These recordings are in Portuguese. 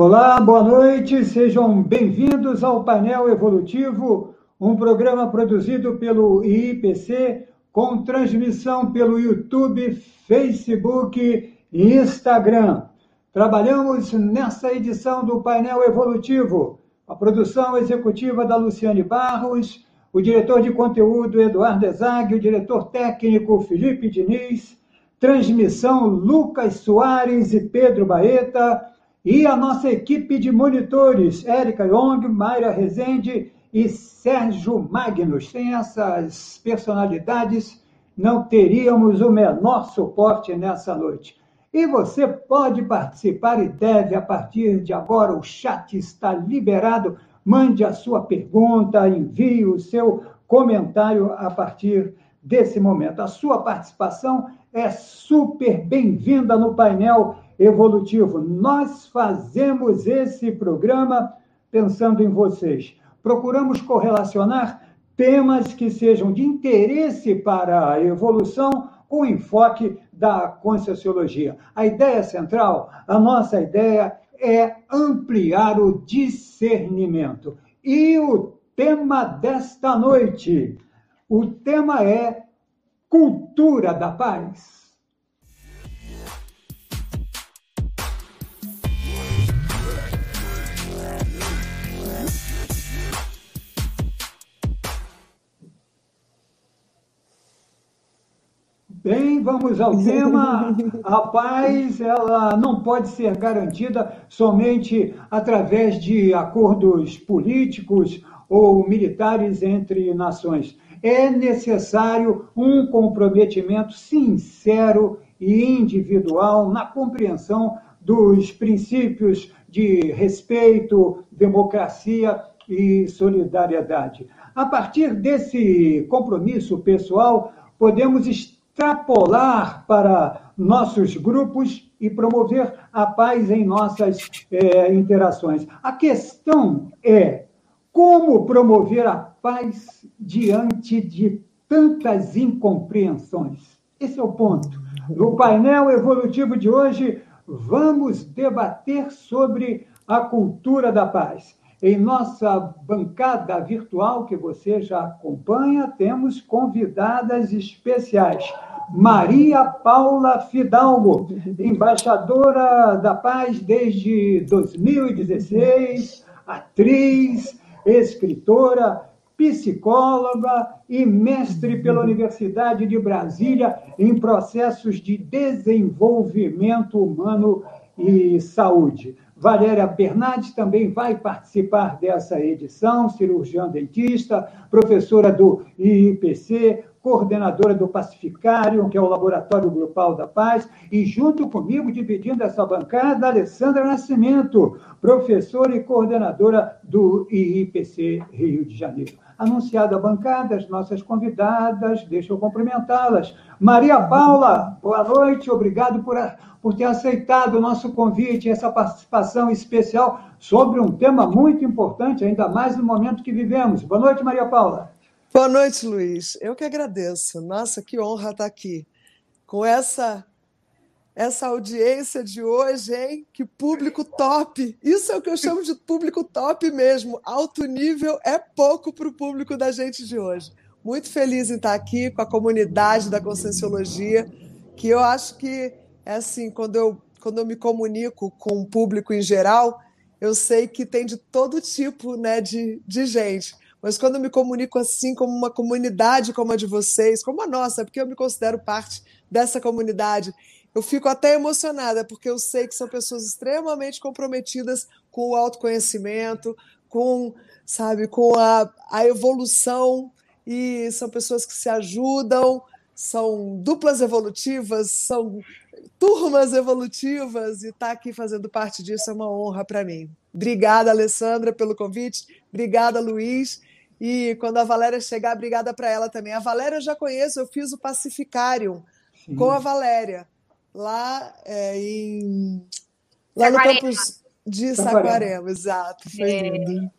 Olá, boa noite, sejam bem-vindos ao Painel Evolutivo, um programa produzido pelo IIPC, com transmissão pelo YouTube, Facebook e Instagram. Trabalhamos nessa edição do Painel Evolutivo, a produção executiva da Luciane Barros, o diretor de conteúdo Eduardo Ezag, o diretor técnico Felipe Diniz, transmissão Lucas Soares e Pedro Baeta, e a nossa equipe de monitores, Érica Young, Mayra Rezende e Sérgio Magnus. Sem essas personalidades, não teríamos o menor suporte nessa noite. E você pode participar e deve, a partir de agora, o chat está liberado. Mande a sua pergunta, envie o seu comentário a partir desse momento. A sua participação é super bem-vinda no painel evolutivo. Nós fazemos esse programa pensando em vocês. Procuramos correlacionar temas que sejam de interesse para a evolução com enfoque da conscienciologia. A ideia central, a nossa ideia é ampliar o discernimento. E o tema desta noite, o tema é cultura da paz. Bem, vamos ao tema. A paz, ela não pode ser garantida somente através de acordos políticos ou militares entre nações. É necessário um comprometimento sincero e individual na compreensão dos princípios de respeito, democracia e solidariedade. A partir desse compromisso pessoal, podemos extrapolar para nossos grupos e promover a paz em nossas é, interações. A questão é como promover a paz diante de tantas incompreensões. Esse é o ponto. No painel evolutivo de hoje, vamos debater sobre a cultura da paz. Em nossa bancada virtual, que você já acompanha, temos convidadas especiais. Maria Paula Fidalgo, embaixadora da paz desde 2016, atriz, escritora, psicóloga e mestre pela Universidade de Brasília em processos de desenvolvimento humano e saúde. Valéria Bernardes também vai participar dessa edição, cirurgiã dentista, professora do IIPC, coordenadora do Pacificário, que é o Laboratório Grupal da Paz, e junto comigo, dividindo essa bancada, Alessandra Nascimento, professora e coordenadora do IIPC Rio de Janeiro. Anunciada a bancada, as nossas convidadas, deixa eu cumprimentá-las. Maria Paula, boa noite, obrigado por, por ter aceitado o nosso convite, essa participação especial sobre um tema muito importante, ainda mais no momento que vivemos. Boa noite, Maria Paula. Boa noite, Luiz. Eu que agradeço. Nossa, que honra estar aqui com essa essa audiência de hoje, hein? Que público top! Isso é o que eu chamo de público top mesmo. Alto nível é pouco para o público da gente de hoje. Muito feliz em estar aqui com a comunidade da Conscienciologia, que eu acho que é assim, quando eu, quando eu me comunico com o público em geral, eu sei que tem de todo tipo né, de, de gente mas quando eu me comunico assim, como uma comunidade como a de vocês, como a nossa, porque eu me considero parte dessa comunidade, eu fico até emocionada, porque eu sei que são pessoas extremamente comprometidas com o autoconhecimento, com, sabe, com a, a evolução, e são pessoas que se ajudam, são duplas evolutivas, são turmas evolutivas, e estar tá aqui fazendo parte disso é uma honra para mim. Obrigada, Alessandra, pelo convite. Obrigada, Luiz. E quando a Valéria chegar, obrigada para ela também. A Valéria eu já conheço, eu fiz o Pacificário Sim. com a Valéria, lá é, em. Lá no campus de Saquarema, Saquarema exato. Foi é. lindo.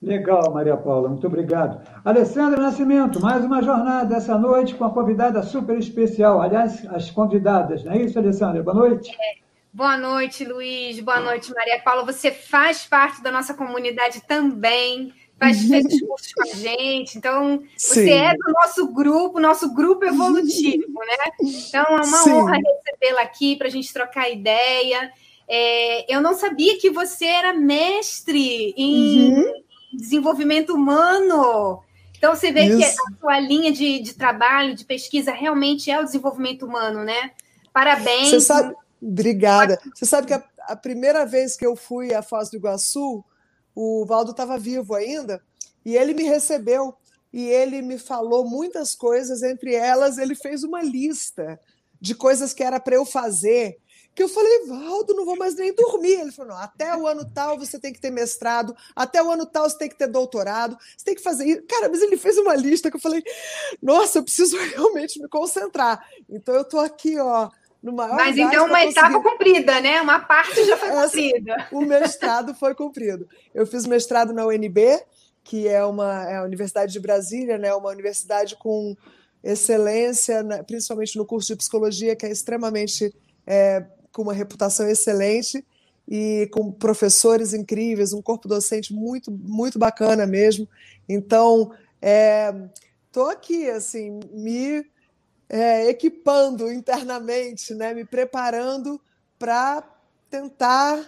Legal, Maria Paula, muito obrigado. Alessandra Nascimento, mais uma jornada essa noite com a convidada super especial. Aliás, as convidadas, não é isso, Alessandra? Boa noite. É. Boa noite, Luiz. Boa noite, Maria Paula. Você faz parte da nossa comunidade também, faz fez os cursos com a gente. Então, você Sim. é do nosso grupo, nosso grupo evolutivo, né? Então, é uma Sim. honra recebê-la aqui para a gente trocar ideia. É, eu não sabia que você era mestre em uhum. desenvolvimento humano. Então, você vê Isso. que a sua linha de, de trabalho, de pesquisa, realmente é o desenvolvimento humano, né? Parabéns. Você sabe, obrigada. Você sabe que a, a primeira vez que eu fui à Foz do Iguaçu, o Valdo estava vivo ainda, e ele me recebeu e ele me falou muitas coisas, entre elas, ele fez uma lista de coisas que era para eu fazer que eu falei, Valdo, não vou mais nem dormir. Ele falou, não, até o ano tal você tem que ter mestrado, até o ano tal você tem que ter doutorado, você tem que fazer isso. Cara, mas ele fez uma lista que eu falei, nossa, eu preciso realmente me concentrar. Então eu estou aqui, ó, Mas então uma etapa cumprida, né? Uma parte já foi cumprida. o mestrado foi cumprido. Eu fiz mestrado na UNB, que é uma é a Universidade de Brasília, né? Uma universidade com excelência, principalmente no curso de psicologia, que é extremamente é, com uma reputação excelente e com professores incríveis, um corpo docente muito, muito bacana mesmo. Então, estou é, aqui, assim, me é, equipando internamente, né, me preparando para tentar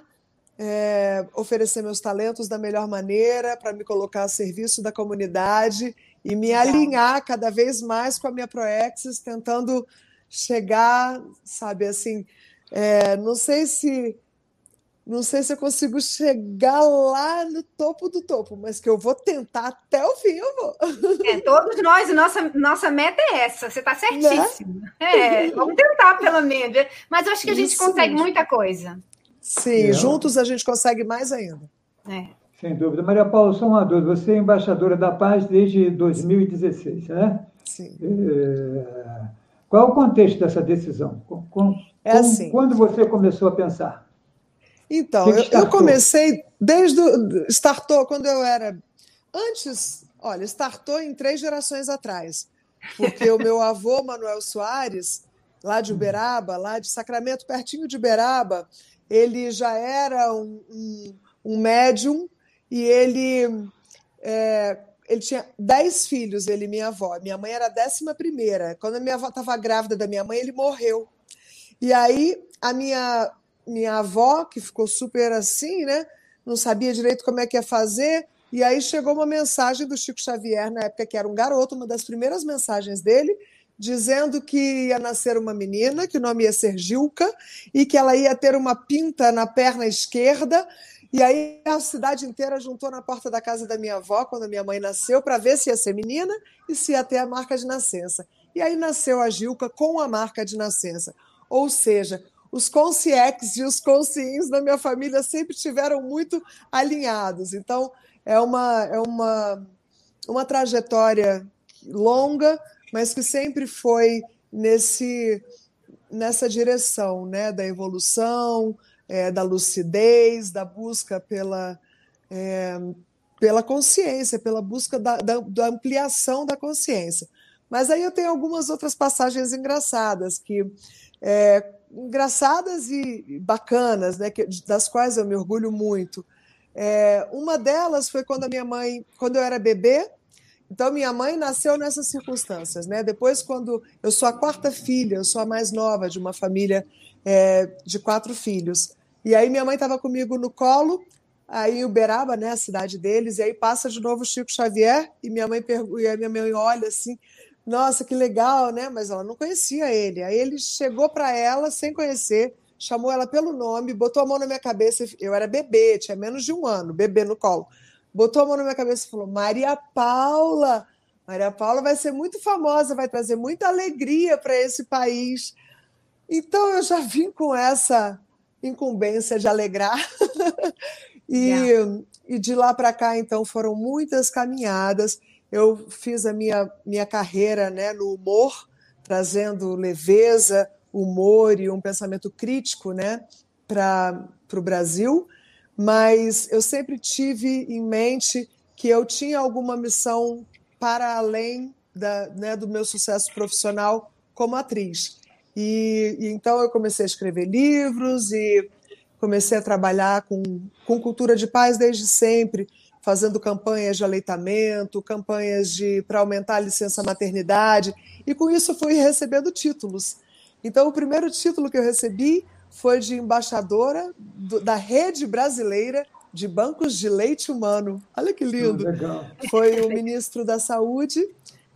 é, oferecer meus talentos da melhor maneira, para me colocar a serviço da comunidade e me alinhar cada vez mais com a minha Proexis, tentando chegar, sabe, assim, é, não sei se não sei se eu consigo chegar lá no topo do topo, mas que eu vou tentar até o fim, eu vou. É, todos nós, nossa, nossa meta é essa, você está certíssimo. Né? É, vamos tentar, pelo menos. Mas eu acho que a gente Isso consegue mesmo. muita coisa. Sim, juntos a gente consegue mais ainda. É. Sem dúvida. Maria Paula, só uma dúvida. Você é embaixadora da paz desde 2016, né? Sim. É... Qual é o contexto dessa decisão? Com, é assim. Quando você começou a pensar? Então, eu, eu, comecei desde. O, startou quando eu era. Antes, olha, startou em três gerações atrás. Porque o meu avô, Manuel Soares, lá de Uberaba, lá de Sacramento, pertinho de Uberaba, ele já era um, um, um médium e ele. É, ele tinha dez filhos, ele e minha avó. Minha mãe era a décima primeira. Quando a minha avó estava grávida da minha mãe, ele morreu. E aí a minha minha avó, que ficou super assim, né? Não sabia direito como é que ia fazer. E aí chegou uma mensagem do Chico Xavier, na época que era um garoto, uma das primeiras mensagens dele, dizendo que ia nascer uma menina, que o nome ia ser Gilca, e que ela ia ter uma pinta na perna esquerda. E aí a cidade inteira juntou na porta da casa da minha avó, quando a minha mãe nasceu, para ver se ia ser menina e se ia ter a marca de nascença. E aí nasceu a Gilca com a marca de nascença. Ou seja, os consciex e os conscientes da minha família sempre tiveram muito alinhados. Então, é uma, é uma, uma trajetória longa, mas que sempre foi nesse, nessa direção né? da evolução, é, da lucidez, da busca pela, é, pela consciência, pela busca da, da, da ampliação da consciência. Mas aí eu tenho algumas outras passagens engraçadas que é, engraçadas e bacanas, né, que, das quais eu me orgulho muito. É, uma delas foi quando a minha mãe, quando eu era bebê, então minha mãe nasceu nessas circunstâncias, né? Depois, quando eu sou a quarta filha, eu sou a mais nova de uma família é, de quatro filhos. E aí minha mãe estava comigo no colo, aí Uberaba, né, a cidade deles, e aí passa de novo o Chico Xavier e minha mãe e a minha mãe olha assim, nossa, que legal, né? Mas ela não conhecia ele. Aí ele chegou para ela sem conhecer, chamou ela pelo nome, botou a mão na minha cabeça. Eu era bebê, tinha menos de um ano, bebê no colo. Botou a mão na minha cabeça e falou: Maria Paula, Maria Paula vai ser muito famosa, vai trazer muita alegria para esse país. Então eu já vim com essa incumbência de alegrar. e, yeah. e de lá para cá, então, foram muitas caminhadas eu fiz a minha, minha carreira né, no humor, trazendo leveza, humor e um pensamento crítico né, para o Brasil, mas eu sempre tive em mente que eu tinha alguma missão para além da, né, do meu sucesso profissional como atriz. E, e, então eu comecei a escrever livros e comecei a trabalhar com, com cultura de paz desde sempre, fazendo campanhas de aleitamento, campanhas de para aumentar a licença maternidade, e com isso fui recebendo títulos. Então, o primeiro título que eu recebi foi de embaixadora do, da Rede Brasileira de Bancos de Leite Humano. Olha que lindo! Oh, foi o ministro da Saúde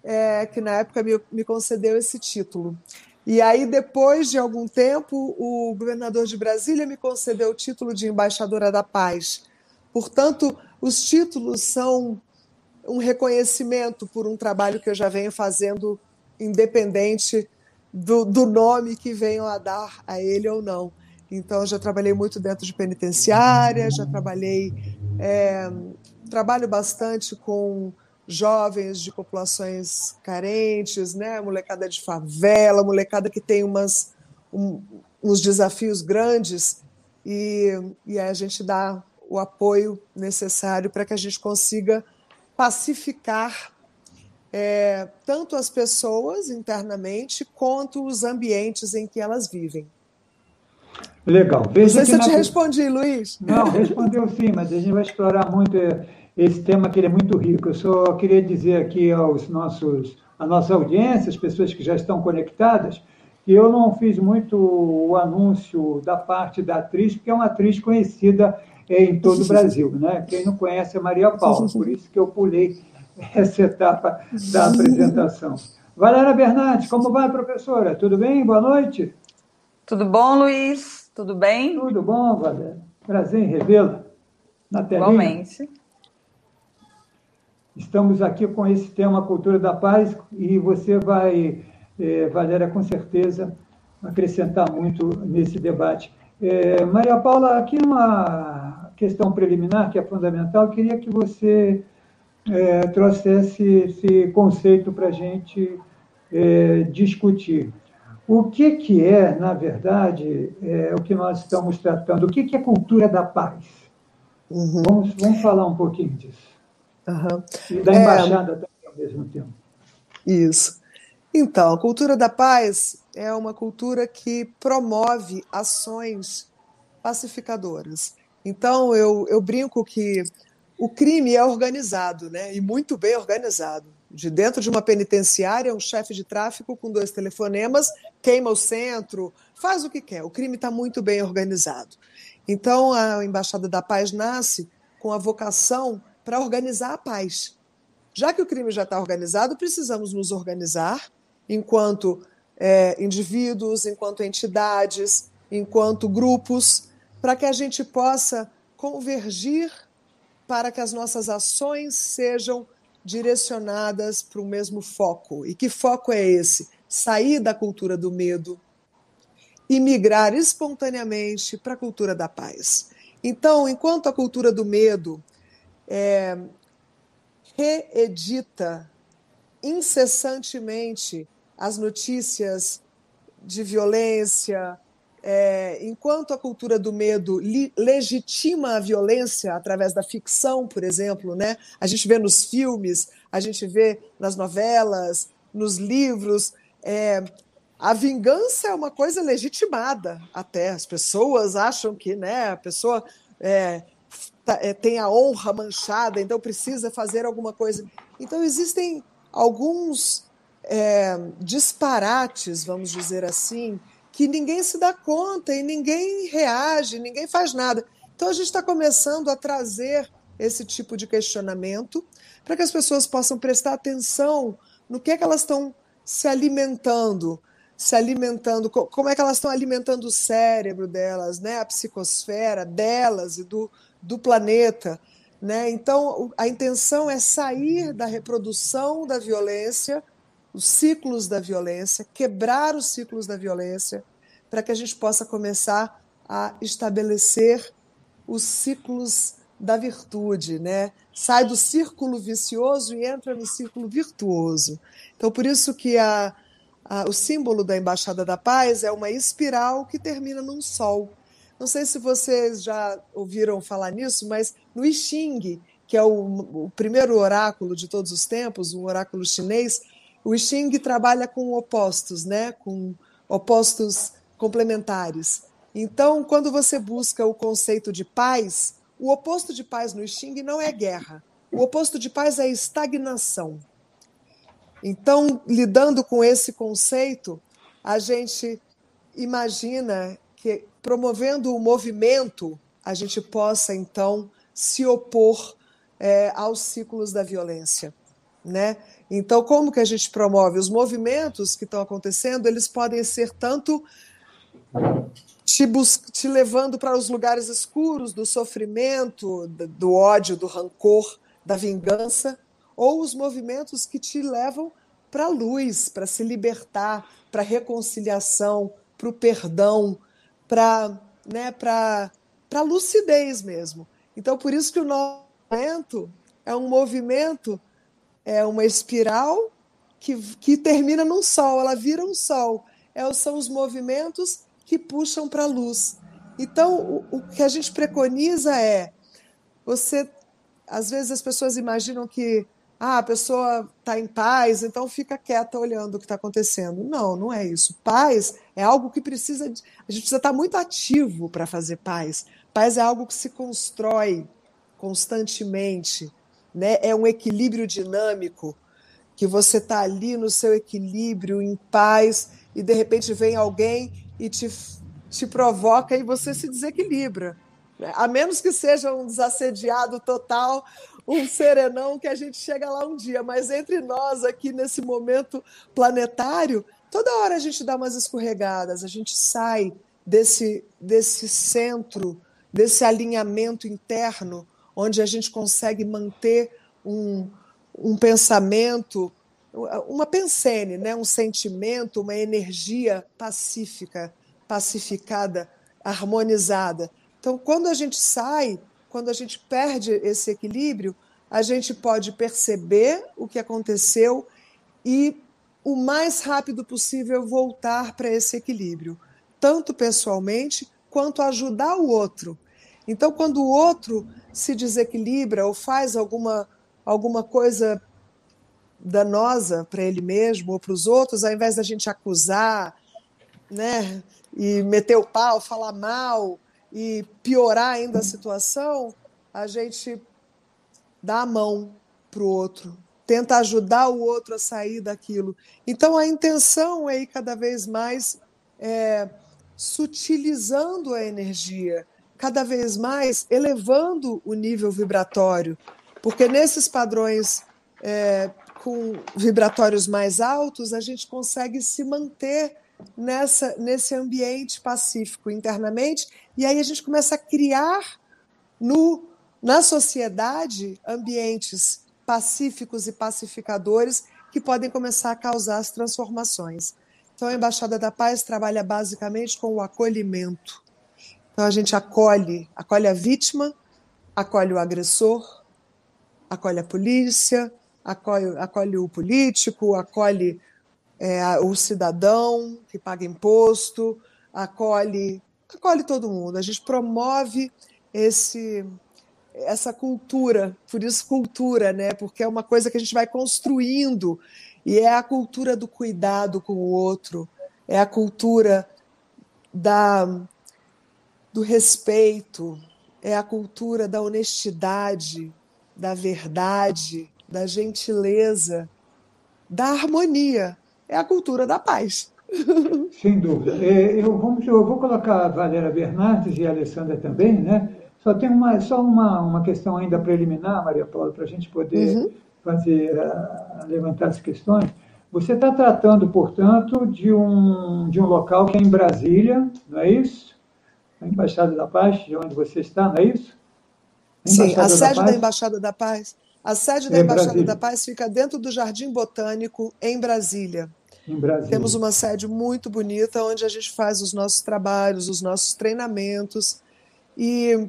é, que, na época, me, me concedeu esse título. E aí, depois de algum tempo, o governador de Brasília me concedeu o título de embaixadora da paz. Portanto, os títulos são um reconhecimento por um trabalho que eu já venho fazendo, independente do, do nome que venham a dar a ele ou não. Então, já trabalhei muito dentro de penitenciária, já trabalhei, é, trabalho bastante com jovens de populações carentes, né? molecada de favela, molecada que tem umas, um, uns desafios grandes, e, e a gente dá o apoio necessário para que a gente consiga pacificar é, tanto as pessoas internamente quanto os ambientes em que elas vivem. Legal. Veja Não sei se eu te na... respondi, Luiz. Não, respondeu sim, mas a gente vai explorar muito esse tema que ele é muito rico. Eu só queria dizer aqui aos nossos, à nossa audiência, as pessoas que já estão conectadas, que eu não fiz muito o anúncio da parte da atriz, porque é uma atriz conhecida em todo o Brasil. Né? Quem não conhece é Maria Paula, por isso que eu pulei essa etapa da apresentação. Valéria Bernardes, como vai, professora? Tudo bem? Boa noite. Tudo bom, Luiz? Tudo bem? Tudo bom, Valéria. Prazer em revê-la na telinha. Igualmente. Estamos aqui com esse tema Cultura da Paz e você vai, é, Valéria, com certeza acrescentar muito nesse debate. É, Maria Paula, aqui uma questão preliminar que é fundamental, eu queria que você é, trouxesse esse conceito para a gente é, discutir. O que, que é, na verdade, é, o que nós estamos tratando? O que, que é cultura da paz? Uhum. Vamos, vamos falar um pouquinho disso. Uhum. E da é. embaixada também ao mesmo tempo. Isso. Então, a cultura da paz é uma cultura que promove ações pacificadoras. Então, eu, eu brinco que o crime é organizado, né? E muito bem organizado. De dentro de uma penitenciária, um chefe de tráfico com dois telefonemas queima o centro, faz o que quer. O crime está muito bem organizado. Então, a Embaixada da Paz nasce com a vocação para organizar a paz. Já que o crime já está organizado, precisamos nos organizar enquanto é, indivíduos, enquanto entidades, enquanto grupos, para que a gente possa convergir para que as nossas ações sejam direcionadas para o mesmo foco. E que foco é esse? Sair da cultura do medo e migrar espontaneamente para a cultura da paz. Então, enquanto a cultura do medo é, reedita incessantemente as notícias de violência, é, enquanto a cultura do medo legitima a violência através da ficção, por exemplo, né? a gente vê nos filmes, a gente vê nas novelas, nos livros, é, a vingança é uma coisa legitimada até. As pessoas acham que né, a pessoa é, Tá, é, tem a honra manchada, então precisa fazer alguma coisa. Então, existem alguns é, disparates, vamos dizer assim, que ninguém se dá conta e ninguém reage, ninguém faz nada. Então, a gente está começando a trazer esse tipo de questionamento para que as pessoas possam prestar atenção no que é que elas estão se alimentando, se alimentando, como é que elas estão alimentando o cérebro delas, né? a psicosfera delas e do, do planeta. Né? Então, a intenção é sair da reprodução da violência, os ciclos da violência, quebrar os ciclos da violência, para que a gente possa começar a estabelecer os ciclos da virtude, né? Sai do círculo vicioso e entra no círculo virtuoso. Então, por isso que a, a, o símbolo da Embaixada da Paz é uma espiral que termina num sol. Não sei se vocês já ouviram falar nisso, mas no I Ching, que é o, o primeiro oráculo de todos os tempos, um oráculo chinês, o I Ching trabalha com opostos, né? com, opostos complementares. Então, quando você busca o conceito de paz, o oposto de paz no Xing não é guerra. O oposto de paz é estagnação. Então, lidando com esse conceito, a gente imagina que promovendo o movimento, a gente possa então se opor é, aos ciclos da violência, né? Então, como que a gente promove os movimentos que estão acontecendo? Eles podem ser tanto te, te levando para os lugares escuros do sofrimento, do ódio, do rancor, da vingança, ou os movimentos que te levam para a luz, para se libertar, para a reconciliação, para o perdão, para né, a lucidez mesmo. Então, por isso que o nosso movimento é um movimento, é uma espiral que, que termina num sol, ela vira um sol. É, são os movimentos que puxam para a luz. Então, o, o que a gente preconiza é você. Às vezes as pessoas imaginam que ah, a pessoa está em paz, então fica quieta olhando o que está acontecendo. Não, não é isso. Paz é algo que precisa. De, a gente precisa estar tá muito ativo para fazer paz. Paz é algo que se constrói constantemente, né? É um equilíbrio dinâmico que você está ali no seu equilíbrio, em paz, e de repente vem alguém e te, te provoca e você se desequilibra. A menos que seja um desassediado total, um serenão que a gente chega lá um dia, mas entre nós aqui nesse momento planetário, toda hora a gente dá umas escorregadas, a gente sai desse, desse centro, desse alinhamento interno, onde a gente consegue manter um, um pensamento, uma pensene, né? um sentimento, uma energia pacífica, pacificada, harmonizada. Então, quando a gente sai quando a gente perde esse equilíbrio, a gente pode perceber o que aconteceu e o mais rápido possível voltar para esse equilíbrio, tanto pessoalmente quanto ajudar o outro. Então, quando o outro se desequilibra ou faz alguma, alguma coisa danosa para ele mesmo ou para os outros, ao invés da gente acusar, né, e meter o pau, falar mal, e piorar ainda a situação, a gente dá a mão para o outro, tenta ajudar o outro a sair daquilo. Então a intenção é ir cada vez mais é, sutilizando a energia, cada vez mais elevando o nível vibratório, porque nesses padrões é, com vibratórios mais altos a gente consegue se manter nessa, nesse ambiente pacífico internamente, e aí a gente começa a criar no, na sociedade ambientes pacíficos e pacificadores que podem começar a causar as transformações. Então, a Embaixada da Paz trabalha basicamente com o acolhimento. Então, a gente acolhe, acolhe a vítima, acolhe o agressor, acolhe a polícia, acolhe, acolhe o político, acolhe é, o cidadão que paga imposto, acolhe, acolhe todo mundo. A gente promove esse essa cultura, por isso cultura, né? Porque é uma coisa que a gente vai construindo e é a cultura do cuidado com o outro, é a cultura da do respeito, é a cultura da honestidade, da verdade, da gentileza, da harmonia é a cultura da paz. Sem dúvida. É, eu, vamos, eu vou colocar a Valéria Bernardes e a Alessandra também, né? Só tem uma, só uma, uma questão ainda preliminar, Maria Paula, para a gente poder uhum. fazer, levantar as questões. Você está tratando, portanto, de um, de um local que é em Brasília, não é isso? A Embaixada da Paz, de onde você está, não é isso? A Sim, a sede da, da Embaixada da Paz. A sede da Embaixada Brasília. da Paz fica dentro do Jardim Botânico, em Brasília. Temos uma sede muito bonita onde a gente faz os nossos trabalhos, os nossos treinamentos. E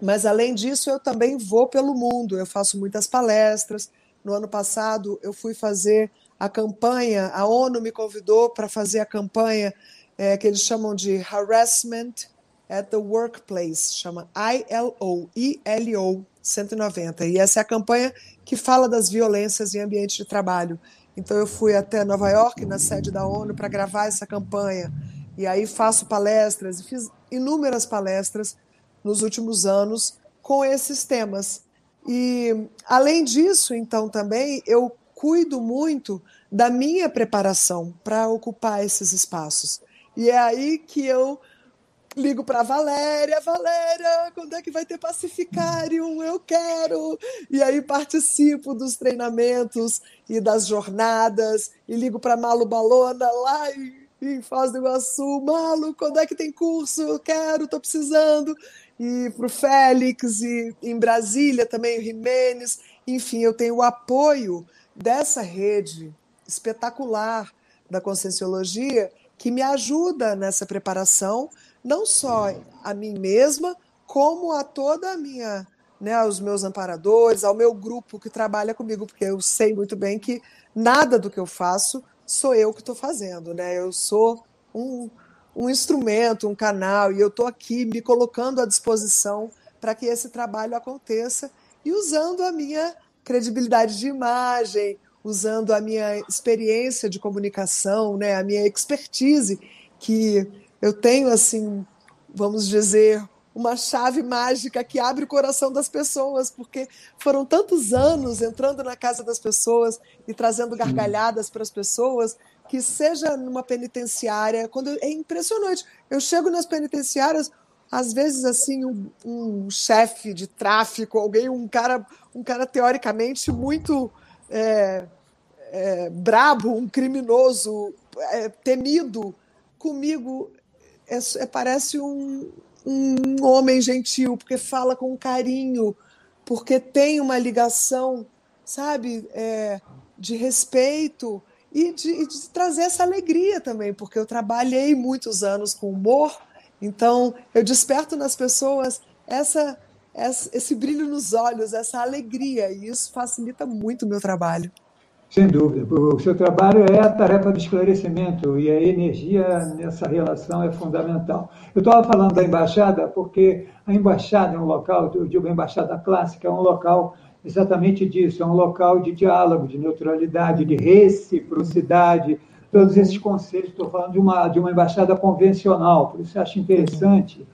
mas além disso, eu também vou pelo mundo. Eu faço muitas palestras. No ano passado, eu fui fazer a campanha. A ONU me convidou para fazer a campanha é, que eles chamam de Harassment at the Workplace, chama ILO, ILO 190. E essa é a campanha que fala das violências em ambiente de trabalho. Então eu fui até Nova York, na sede da ONU, para gravar essa campanha. E aí faço palestras, fiz inúmeras palestras nos últimos anos com esses temas. E além disso, então também eu cuido muito da minha preparação para ocupar esses espaços. E é aí que eu ligo para Valéria, Valéria, quando é que vai ter Pacificarium? Eu quero. E aí participo dos treinamentos e das jornadas e ligo para Malu Balona lá em Foz do Iguaçu, Malu, quando é que tem curso? Eu quero, estou precisando. E para o Félix e em Brasília também o Jimenez. Enfim, eu tenho o apoio dessa rede espetacular da Conscienciologia que me ajuda nessa preparação não só a mim mesma, como a toda a minha, né, aos meus amparadores, ao meu grupo que trabalha comigo, porque eu sei muito bem que nada do que eu faço sou eu que estou fazendo, né? Eu sou um, um instrumento, um canal, e eu estou aqui me colocando à disposição para que esse trabalho aconteça e usando a minha credibilidade de imagem, usando a minha experiência de comunicação, né, a minha expertise que eu tenho, assim, vamos dizer, uma chave mágica que abre o coração das pessoas, porque foram tantos anos entrando na casa das pessoas e trazendo gargalhadas para as pessoas, que seja numa penitenciária, quando é impressionante. Eu chego nas penitenciárias, às vezes assim, um, um chefe de tráfico, alguém, um cara, um cara teoricamente muito é, é, brabo, um criminoso, é, temido, comigo é, é, parece um, um homem gentil, porque fala com carinho, porque tem uma ligação, sabe, é, de respeito e de, de, trazer essa alegria também, porque eu trabalhei muitos anos com humor, então eu desperto nas pessoas essa, essa esse brilho nos olhos, essa alegria, e isso facilita muito o meu trabalho. Sem dúvida. O seu trabalho é a tarefa de esclarecimento e a energia nessa relação é fundamental. Eu estava falando da embaixada porque a embaixada é um local, eu digo a embaixada clássica, é um local exatamente disso, é um local de diálogo, de neutralidade, de reciprocidade, todos esses conceitos. Estou falando de uma, de uma embaixada convencional, por isso acho interessante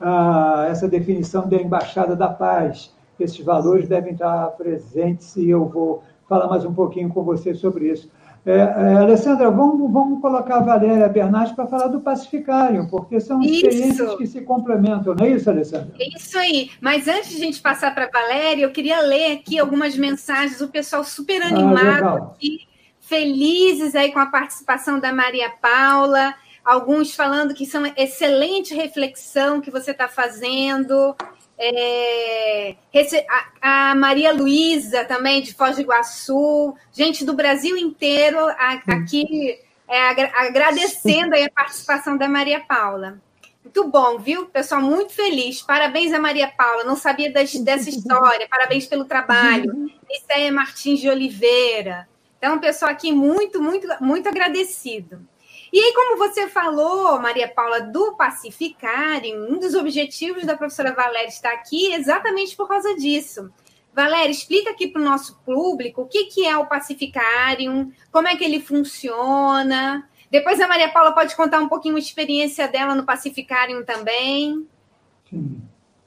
ah, essa definição da embaixada da paz. Esses valores devem estar presentes e eu vou falar mais um pouquinho com você sobre isso. É, é, Alessandra, vamos, vamos colocar a Valéria Bernardes para falar do Pacificário, porque são experiências isso. que se complementam, não é isso, Alessandra? É isso aí. Mas antes de a gente passar para a Valéria, eu queria ler aqui algumas mensagens, o pessoal super ah, animado ah, aqui, felizes aí com a participação da Maria Paula, alguns falando que são excelente reflexão que você está fazendo. É, a, a, Maria Luísa também, de Foz do Iguaçu, gente do Brasil inteiro a, aqui é, agradecendo a participação da Maria Paula. Muito bom, viu? Pessoal, muito feliz. Parabéns a Maria Paula, não sabia das, dessa história. Parabéns pelo trabalho. é Martins de Oliveira. Então, pessoal aqui muito, muito, muito agradecido. E aí, como você falou, Maria Paula, do Pacificarium, um dos objetivos da professora Valéria estar aqui é exatamente por causa disso. Valéria, explica aqui para o nosso público o que, que é o Pacificarium, como é que ele funciona. Depois a Maria Paula pode contar um pouquinho a experiência dela no Pacificarium também. Sim.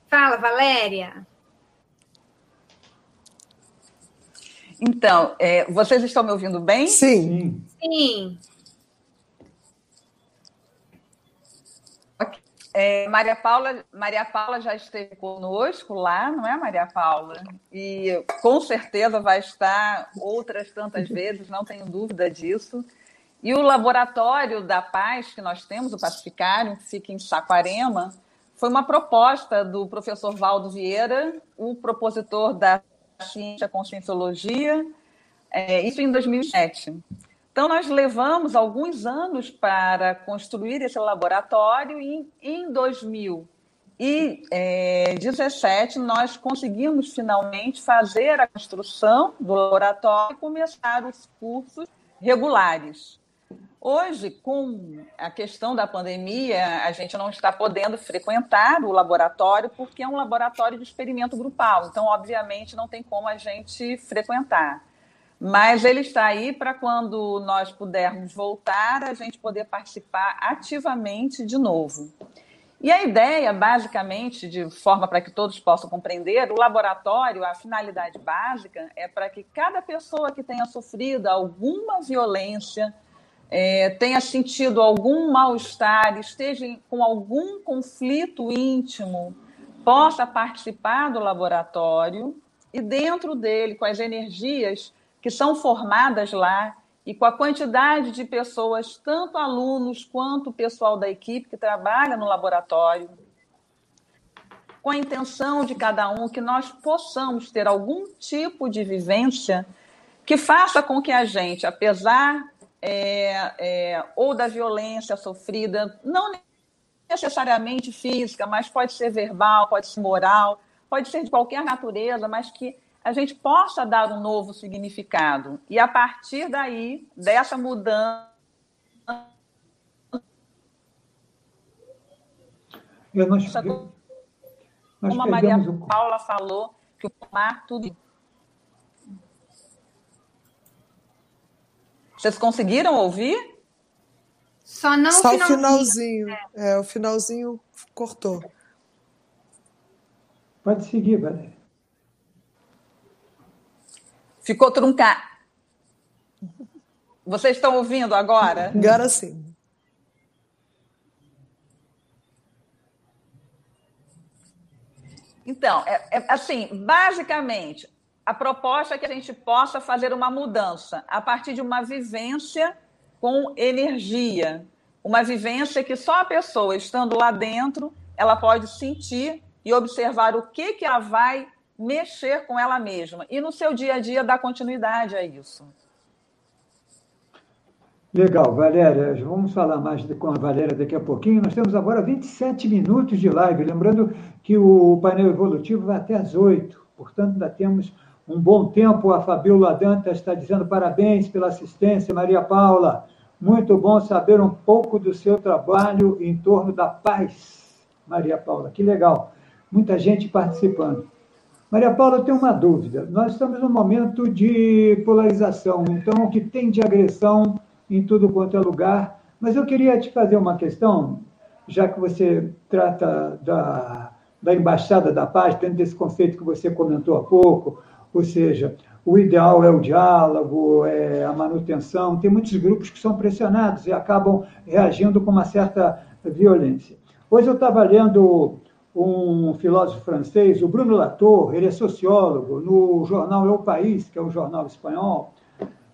Fala, Valéria. Então, é, vocês estão me ouvindo bem? Sim. Sim. É, Maria Paula, Maria Paula já esteve conosco lá, não é, Maria Paula? E com certeza vai estar outras tantas vezes, não tenho dúvida disso. E o laboratório da paz que nós temos, o Pacificário, que fica em Saquarema, foi uma proposta do professor Valdo Vieira, o propositor da ciência conscienciologia, é, isso em 2007. Então, nós levamos alguns anos para construir esse laboratório e em 2017 nós conseguimos finalmente fazer a construção do laboratório e começar os cursos regulares. Hoje, com a questão da pandemia, a gente não está podendo frequentar o laboratório porque é um laboratório de experimento grupal, então, obviamente, não tem como a gente frequentar Mas ele está aí para quando nós pudermos voltar, a gente poder participar ativamente de novo. E a ideia, basicamente, de forma para que todos possam compreender, o laboratório, a finalidade básica é para que cada pessoa que tenha sofrido alguma violência, é, tenha sentido algum mal-estar, esteja com algum conflito íntimo, possa participar do laboratório e, dentro dele, com as energias que são formadas lá e com a quantidade de pessoas, tanto alunos quanto pessoal da equipe que trabalha no laboratório, com a intenção de cada um que nós possamos ter algum tipo de vivência que faça com que a gente, apesar é, é, ou da violência sofrida, não necessariamente física, mas pode ser verbal, pode ser moral, pode ser de qualquer natureza, mas que a gente possa dar um novo significado. E a partir daí, dessa mudança. Eu nós, nós como a Maria Paula falou, que o mar tudo. Vocês conseguiram ouvir? Só não Só o finalzinho. É, o finalzinho cortou. Pode seguir, Valéria. Ficou truncado. Vocês estão ouvindo agora? Agora sim. Então, é, é, assim, basicamente, a proposta é que a gente possa fazer uma mudança a partir de uma vivência com energia, uma vivência que só a pessoa estando lá dentro ela pode sentir e observar o que que ela vai mexer com ela mesma e no seu dia a dia dar continuidade a isso. Legal, Valéria. Vamos falar mais com a Valéria daqui a pouquinho. Nós temos agora 27 minutos de live. Lembrando que o painel evolutivo vai até às 8, portanto, ainda temos um bom tempo. A Fabiola Dantas está dizendo parabéns pela assistência, Maria Paula. Muito bom saber um pouco do seu trabalho em torno da paz, Maria Paula. Que legal. Muita gente participando. Maria Paula, eu tenho uma dúvida. Nós estamos num momento de polarização, então o que tem de agressão em tudo quanto é lugar. Mas eu queria te fazer uma questão, já que você trata da, da Embaixada da Paz, dentro desse conceito que você comentou há pouco, ou seja, o ideal é o diálogo, é a manutenção. Tem muitos grupos que são pressionados e acabam reagindo com uma certa violência. Hoje eu estava lendo um filósofo francês, o Bruno Latour, ele é sociólogo, no jornal o País, que é um jornal espanhol,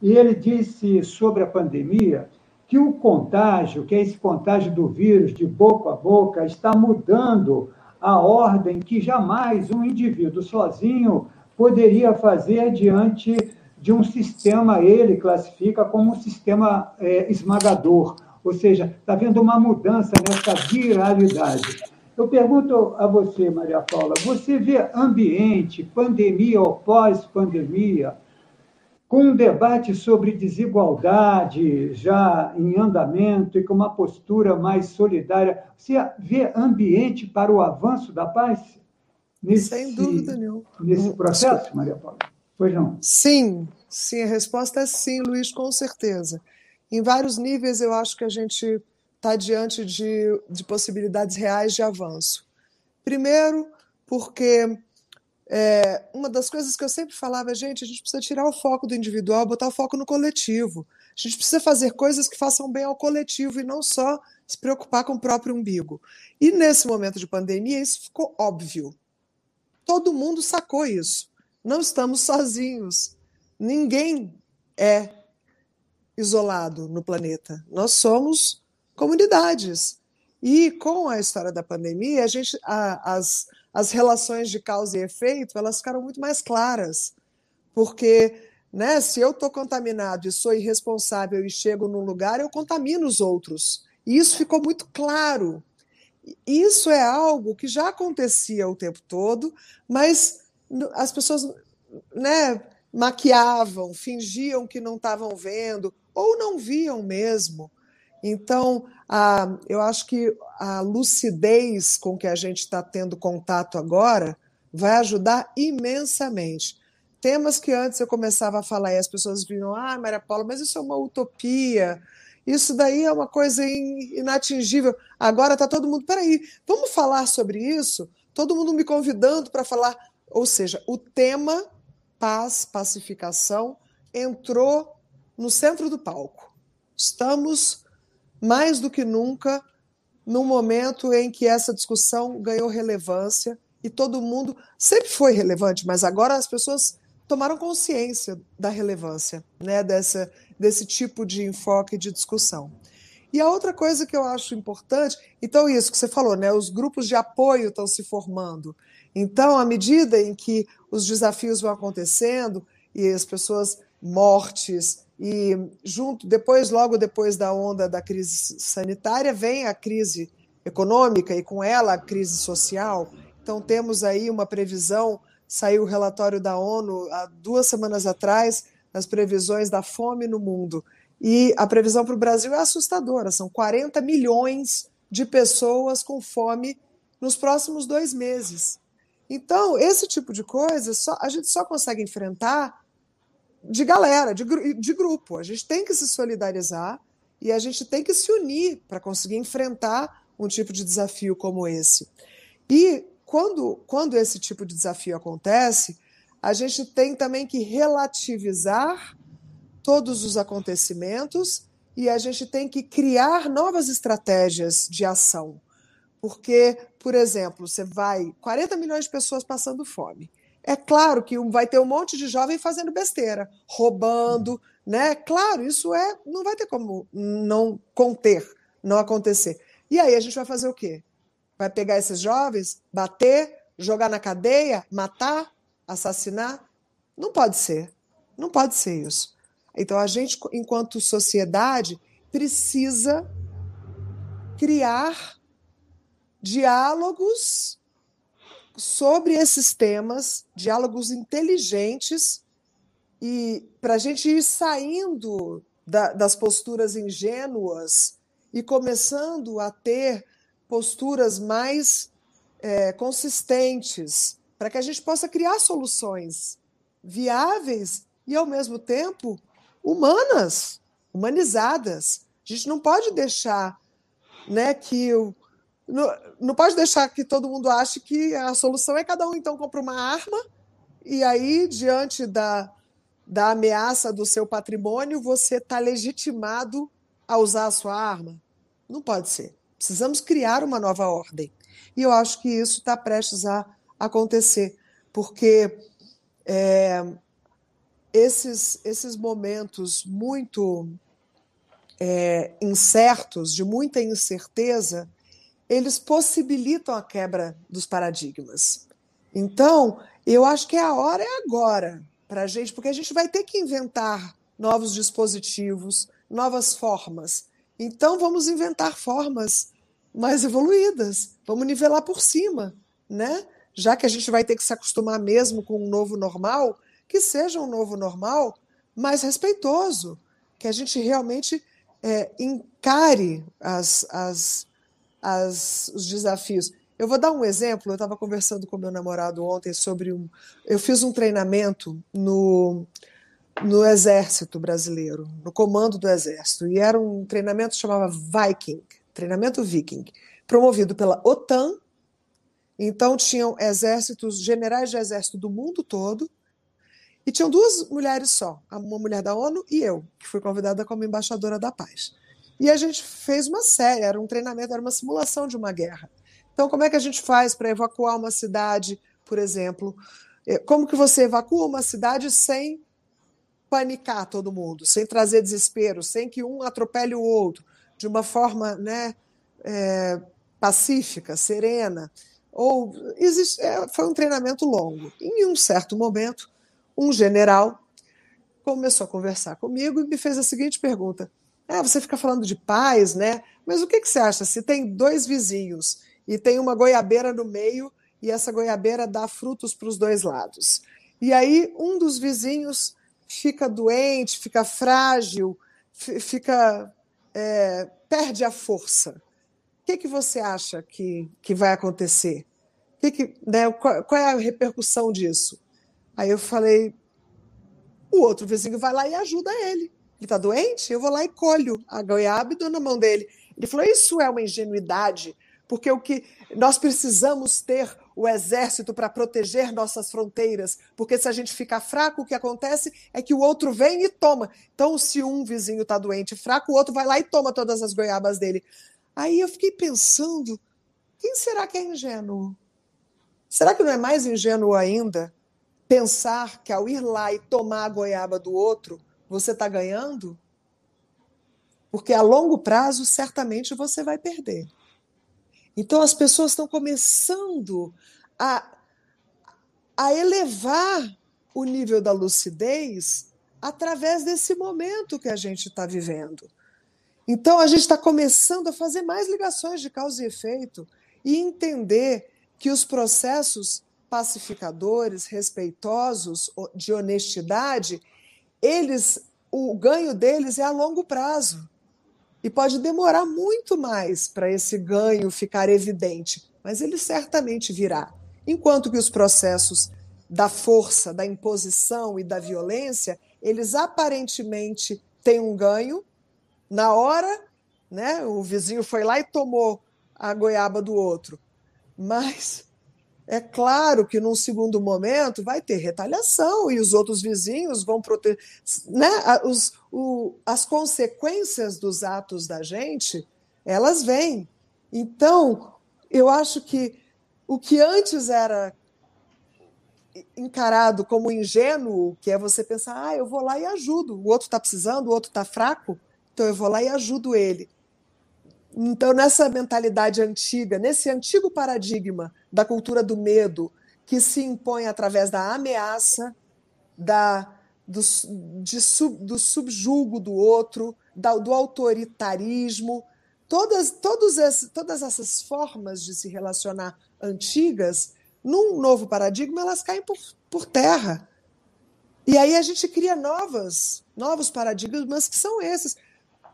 e ele disse sobre a pandemia que o contágio, que é esse contágio do vírus de boca a boca, está mudando a ordem que jamais um indivíduo sozinho poderia fazer diante de um sistema, ele classifica como um sistema é, esmagador, ou seja, está havendo uma mudança nessa viralidade. Eu pergunto a você, Maria Paula, você vê ambiente, pandemia ou pós-pandemia, com um debate sobre desigualdade já em andamento e com uma postura mais solidária, você vê ambiente para o avanço da paz? Nesse, Sem dúvida nenhuma. Nesse processo, Maria Paula? Pois não? Sim, sim, a resposta é sim, Luiz, com certeza. Em vários níveis, eu acho que a gente está diante de, de possibilidades reais de avanço. Primeiro, porque é, uma das coisas que eu sempre falava, é, gente, a gente precisa tirar o foco do individual, botar o foco no coletivo. A gente precisa fazer coisas que façam bem ao coletivo e não só se preocupar com o próprio umbigo. E nesse momento de pandemia, isso ficou óbvio. Todo mundo sacou isso. Não estamos sozinhos. Ninguém é isolado no planeta. Nós somos comunidades. E com a história da pandemia, a gente, a, as, as relações de causa e efeito elas ficaram muito mais claras, porque né, se eu estou contaminado e sou irresponsável e chego num lugar, eu contamino os outros. E isso ficou muito claro. Isso é algo que já acontecia o tempo todo, mas as pessoas né, maquiavam, fingiam que não estavam vendo, ou não viam mesmo. Então, a, eu acho que a lucidez com que a gente está tendo contato agora vai ajudar imensamente. temas que antes eu começava a falar e as pessoas vinham, ah, Maria Paula, mas isso é uma utopia, isso daí é uma coisa inatingível. Agora está todo mundo, peraí, vamos falar sobre isso? Todo mundo me convidando para falar. Ou seja, o tema paz, pacificação entrou no centro do palco. Estamos mais do que nunca num momento em que essa discussão ganhou relevância e todo mundo sempre foi relevante, mas agora as pessoas tomaram consciência da relevância né, dessa, desse tipo de enfoque de discussão. E a outra coisa que eu acho importante, então isso que você falou, né, os grupos de apoio estão se formando. Então, à medida em que os desafios vão acontecendo e as pessoas mortes e junto depois logo depois da onda da crise sanitária vem a crise econômica e com ela a crise social. Então temos aí uma previsão, saiu o relatório da ONU há duas semanas atrás, as previsões da fome no mundo. E a previsão para o Brasil é assustadora: são 40 milhões de pessoas com fome nos próximos dois meses. Então, esse tipo de coisa só, a gente só consegue enfrentar de galera, de, de grupo. A gente tem que se solidarizar e a gente tem que se unir para conseguir enfrentar um tipo de desafio como esse. E quando, quando esse tipo de desafio acontece, a gente tem também que relativizar todos os acontecimentos e a gente tem que criar novas estratégias de ação. Porque, por exemplo, você vai 40 milhões de pessoas passando fome. É claro que vai ter um monte de jovem fazendo besteira, roubando, né? Claro, isso é não vai ter como não conter, não acontecer. E aí a gente vai fazer o quê? Vai pegar esses jovens, bater, jogar na cadeia, matar? assassinar? Não pode ser. Não pode ser isso. Então, a gente, enquanto sociedade, precisa criar diálogos sobre esses temas, diálogos inteligentes, e para a gente ir saindo da, das posturas ingênuas e começando a ter posturas mais é, consistentes, para que a gente possa criar soluções viáveis e, ao mesmo tempo, humanas, humanizadas. A gente não pode deixar né, que o, não, não pode deixar que todo mundo ache que a solução é cada um então compra uma arma e aí diante da, da ameaça do seu patrimônio você está legitimado a usar a sua arma. Não pode ser. Precisamos criar uma nova ordem. E eu acho que isso está prestes a acontecer, porque é, esses, esses momentos muito é, incertos, de muita incerteza, eles possibilitam a quebra dos paradigmas. Então, eu acho que a hora é agora para a gente, porque a gente vai ter que inventar novos dispositivos, novas formas. Então, vamos inventar formas mais evoluídas, vamos nivelar por cima, né? já que a gente vai ter que se acostumar mesmo com um novo normal, que seja um novo normal mais respeitoso, que a gente realmente é, encare as, as, as, os desafios. Eu vou dar um exemplo. Eu estava conversando com meu namorado ontem sobre um. Eu fiz um treinamento no, no Exército Brasileiro, no comando do Exército, e era um treinamento que chamava Viking, treinamento Viking, promovido pela OTAN então, tinham exércitos, generais de exército do mundo todo, e tinham duas mulheres só, uma mulher da ONU e eu, que fui convidada como embaixadora da paz. E a gente fez uma série, era um treinamento, era uma simulação de uma guerra. Então, como é que a gente faz para evacuar uma cidade, por exemplo? É, como que você evacua uma cidade sem panicar todo mundo, sem trazer desespero, sem que um atropele o outro, de uma forma né, é, pacífica, serena? ou existe, é, foi um treinamento longo. Em um certo momento, um general começou a conversar comigo e me fez a seguinte pergunta: ah, você fica falando de paz, né? Mas o que, que você acha se tem dois vizinhos e tem uma goiabeira no meio e essa goiabeira dá frutos para os dois lados? E aí um dos vizinhos fica doente, fica frágil, fica é, perde a força. O que, que você acha que, que vai acontecer? Que que, né, qual, qual é a repercussão disso? Aí eu falei, o outro vizinho vai lá e ajuda ele. Ele está doente? Eu vou lá e colho a goiaba e dou na mão dele. Ele falou: Isso é uma ingenuidade, porque o que nós precisamos ter o exército para proteger nossas fronteiras, porque se a gente ficar fraco, o que acontece é que o outro vem e toma. Então, se um vizinho está doente fraco, o outro vai lá e toma todas as goiabas dele. Aí eu fiquei pensando: quem será que é ingênuo? Será que não é mais ingênuo ainda pensar que ao ir lá e tomar a goiaba do outro, você está ganhando? Porque a longo prazo, certamente você vai perder. Então, as pessoas estão começando a, a elevar o nível da lucidez através desse momento que a gente está vivendo. Então, a gente está começando a fazer mais ligações de causa e efeito e entender que os processos pacificadores, respeitosos, de honestidade, eles, o ganho deles é a longo prazo. E pode demorar muito mais para esse ganho ficar evidente, mas ele certamente virá. Enquanto que os processos da força, da imposição e da violência, eles aparentemente têm um ganho na hora, né? O vizinho foi lá e tomou a goiaba do outro. Mas é claro que num segundo momento vai ter retaliação e os outros vizinhos vão proteger. Né? Os, o, as consequências dos atos da gente, elas vêm. Então, eu acho que o que antes era encarado como ingênuo, que é você pensar, ah, eu vou lá e ajudo, o outro está precisando, o outro está fraco, então eu vou lá e ajudo ele. Então, nessa mentalidade antiga, nesse antigo paradigma da cultura do medo, que se impõe através da ameaça, da, do, de sub, do subjugo do outro, da, do autoritarismo, todas, todos esse, todas essas formas de se relacionar antigas, num novo paradigma, elas caem por, por terra. E aí a gente cria novas, novos paradigmas que são esses.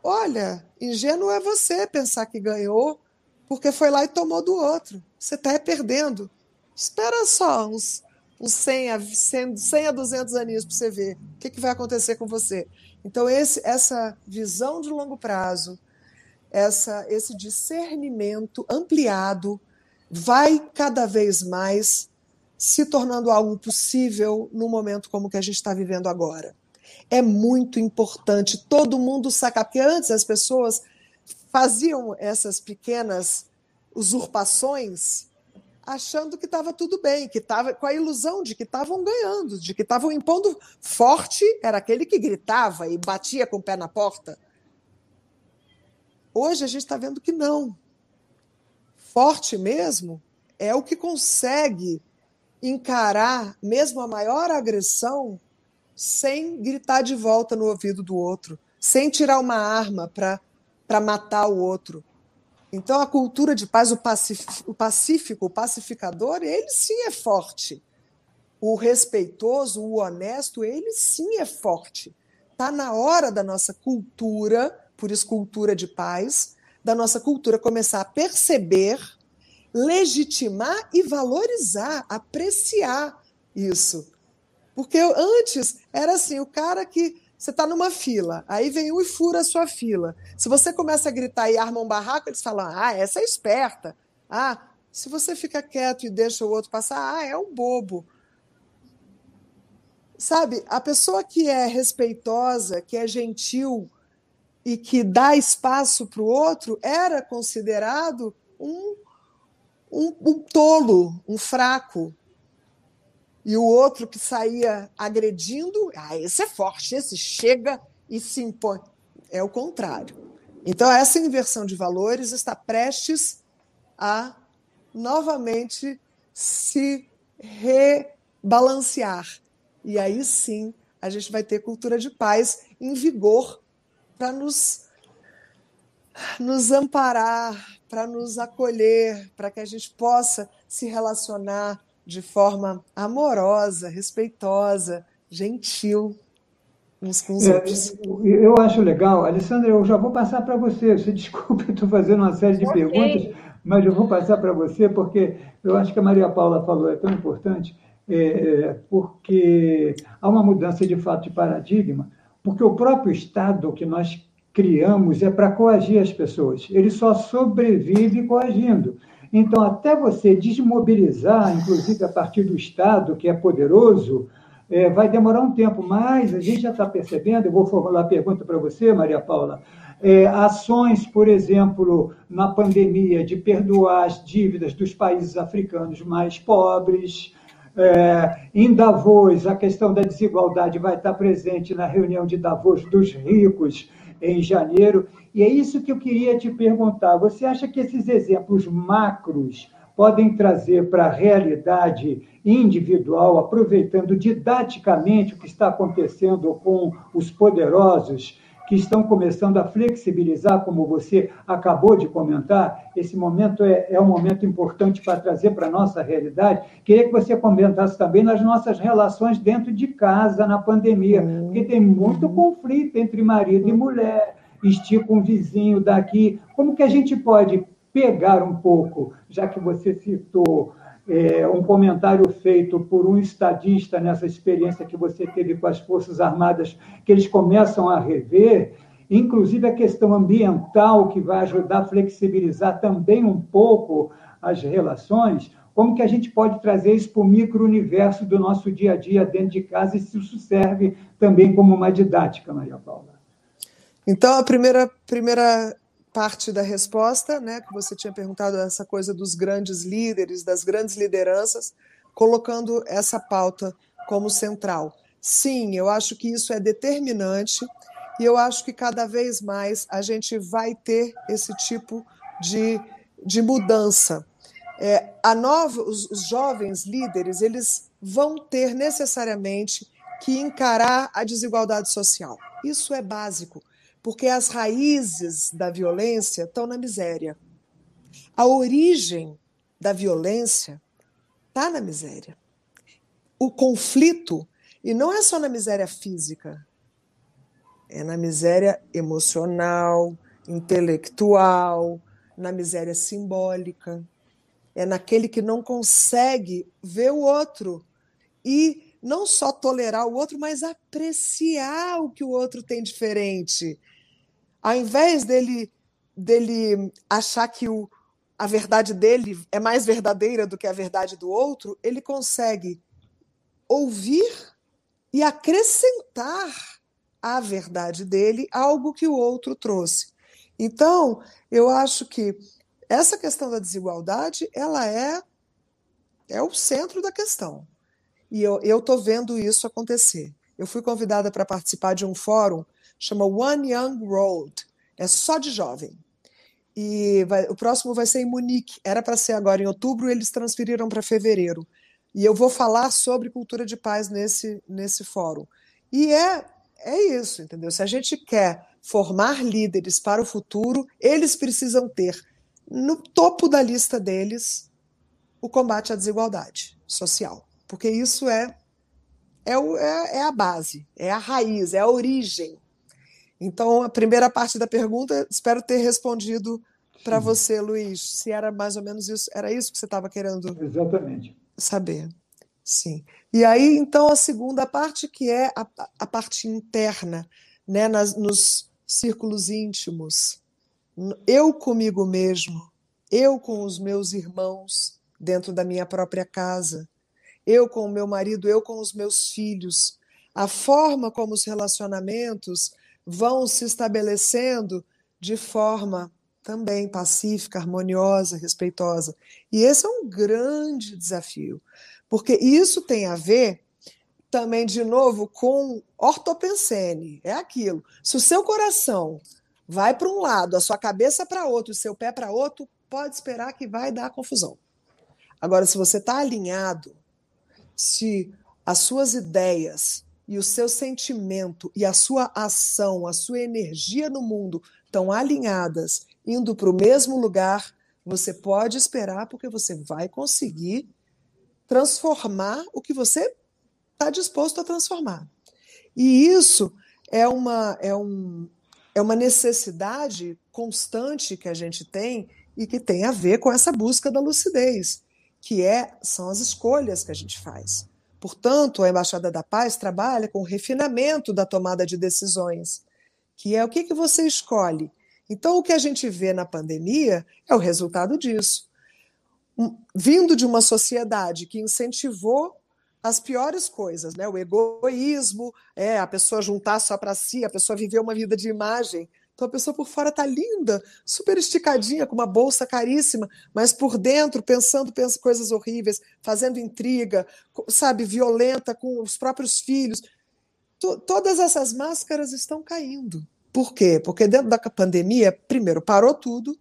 Olha, ingênuo é você pensar que ganhou porque foi lá e tomou do outro. Você está perdendo. Espera só uns, uns 100, a, 100, 100 a 200 aninhos para você ver o que, que vai acontecer com você. Então, esse, essa visão de longo prazo, essa, esse discernimento ampliado, vai cada vez mais se tornando algo possível no momento como que a gente está vivendo agora é muito importante todo mundo sacar, porque antes as pessoas faziam essas pequenas usurpações achando que estava tudo bem, que estava com a ilusão de que estavam ganhando, de que estavam impondo forte, era aquele que gritava e batia com o pé na porta. Hoje a gente está vendo que não. Forte mesmo é o que consegue encarar mesmo a maior agressão sem gritar de volta no ouvido do outro, sem tirar uma arma para matar o outro. Então, a cultura de paz, o, pacífico, o pacificador, ele sim é forte. O respeitoso, o honesto, ele sim é forte. Está na hora da nossa cultura, por isso, cultura de paz, da nossa cultura começar a perceber, legitimar e valorizar, apreciar isso. Porque antes era assim, o cara que você está numa fila, aí vem um e fura a sua fila. Se você começa a gritar e arma um barraco, eles falam: ah, essa é esperta. Ah, se você fica quieto e deixa o outro passar, ah, é um bobo. Sabe, a pessoa que é respeitosa, que é gentil e que dá espaço para o outro, era considerado um, um, um tolo, um fraco, e o outro que saía agredindo, ah, esse é forte, esse chega e se impõe. É o contrário. Então, essa inversão de valores está prestes a novamente se rebalancear. E aí sim a gente vai ter cultura de paz em vigor para nos, nos amparar, para nos acolher, para que a gente possa se relacionar de forma amorosa, respeitosa, gentil uns com os é, outros. Eu acho legal. Alessandra, eu já vou passar para você. Você desculpe, eu estou fazendo uma série de okay. perguntas, mas eu vou passar para você porque eu acho que a Maria Paula falou é tão importante. é, porque há uma mudança de fato de paradigma, porque o próprio Estado que nós criamos é para coagir as pessoas. Ele só sobrevive coagindo. Então, até você desmobilizar, inclusive a partir do Estado, que é poderoso, é, vai demorar um tempo, mas a gente já está percebendo, eu vou formular a pergunta para você, Maria Paula, é, ações, por exemplo, na pandemia, de perdoar as dívidas dos países africanos mais pobres. É, em Davos, a questão da desigualdade vai estar presente na reunião de Davos dos ricos em janeiro. E é isso que eu queria te perguntar. Você acha que esses exemplos macros podem trazer para a realidade individual, aproveitando didaticamente o que está acontecendo com os poderosos, que estão começando a flexibilizar, como você acabou de comentar, esse momento é, é um momento importante para trazer para a nossa realidade. Queria que você comentasse também nas nossas relações dentro de casa, na pandemia, porque tem muito conflito entre marido e mulher, estica um vizinho daqui. Como que a gente pode pegar um pouco, já que você citou é, um comentário feito por um estadista nessa experiência que você teve com as Forças Armadas, que eles começam a rever, inclusive a questão ambiental, que vai ajudar a flexibilizar também um pouco as relações. Como que a gente pode trazer isso para o micro-universo do nosso dia a dia dentro de casa e se isso serve também como uma didática, Maria Paula? Então, a primeira, primeira parte da resposta, né, que você tinha perguntado essa coisa dos grandes líderes, das grandes lideranças, colocando essa pauta como central. Sim, eu acho que isso é determinante e eu acho que cada vez mais a gente vai ter esse tipo de, de mudança. É, a nova, os, os jovens líderes eles vão ter necessariamente que encarar a desigualdade social. Isso é básico porque as raízes da violência estão na miséria. A origem da violência está na miséria. O conflito, e não é só na miséria física, é na miséria emocional, intelectual, na miséria simbólica. É naquele que não consegue ver o outro e não só tolerar o outro, mas apreciar o que o outro tem diferente. Ao invés dele, dele achar que o, a verdade dele é mais verdadeira do que a verdade do outro, ele consegue ouvir e acrescentar à verdade dele algo que o outro trouxe. Então, eu acho que essa questão da desigualdade, ela é é o centro da questão. E eu estou vendo isso acontecer. Eu fui convidada para participar de um fórum, chama One Young Road, é só de jovem. E vai, o próximo vai ser em Munique, era para ser agora em outubro, eles transferiram para fevereiro. E eu vou falar sobre cultura de paz nesse, nesse fórum. E é, é isso, entendeu? Se a gente quer formar líderes para o futuro, eles precisam ter no topo da lista deles o combate à desigualdade social porque isso é, é, é, é a base, é a raiz, é a origem. Então, a primeira parte da pergunta, espero ter respondido para você, Luiz, se era mais ou menos isso, era isso que você estava querendo Exatamente. saber. Sim. E aí, então, a segunda parte, que é a, a parte interna, né, nas, nos círculos íntimos. Eu comigo mesmo, eu com os meus irmãos, dentro da minha própria casa, eu com o meu marido, eu com os meus filhos, a forma como os relacionamentos vão se estabelecendo de forma também pacífica, harmoniosa, respeitosa. E esse é um grande desafio, porque isso tem a ver também, de novo, com ortopensene. É aquilo. Se o seu coração vai para um lado, a sua cabeça para outro, o seu pé para outro, pode esperar que vai dar confusão. Agora, se você está alinhado, se as suas ideias e o seu sentimento e a sua ação, a sua energia no mundo estão alinhadas, indo para o mesmo lugar, você pode esperar, porque você vai conseguir transformar o que você está disposto a transformar. E isso é uma, é, um, é uma necessidade constante que a gente tem e que tem a ver com essa busca da lucidez que é são as escolhas que a gente faz. Portanto, a Embaixada da Paz trabalha com o refinamento da tomada de decisões, que é o que, que você escolhe. Então, o que a gente vê na pandemia é o resultado disso. Vindo de uma sociedade que incentivou as piores coisas, né? O egoísmo, é a pessoa juntar só para si, a pessoa viver uma vida de imagem. Então a pessoa por fora tá linda, super esticadinha, com uma bolsa caríssima, mas por dentro pensando, pensando coisas horríveis, fazendo intriga, sabe, violenta com os próprios filhos. todas essas máscaras estão caindo. Por quê? Porque dentro da pandemia, primeiro parou tudo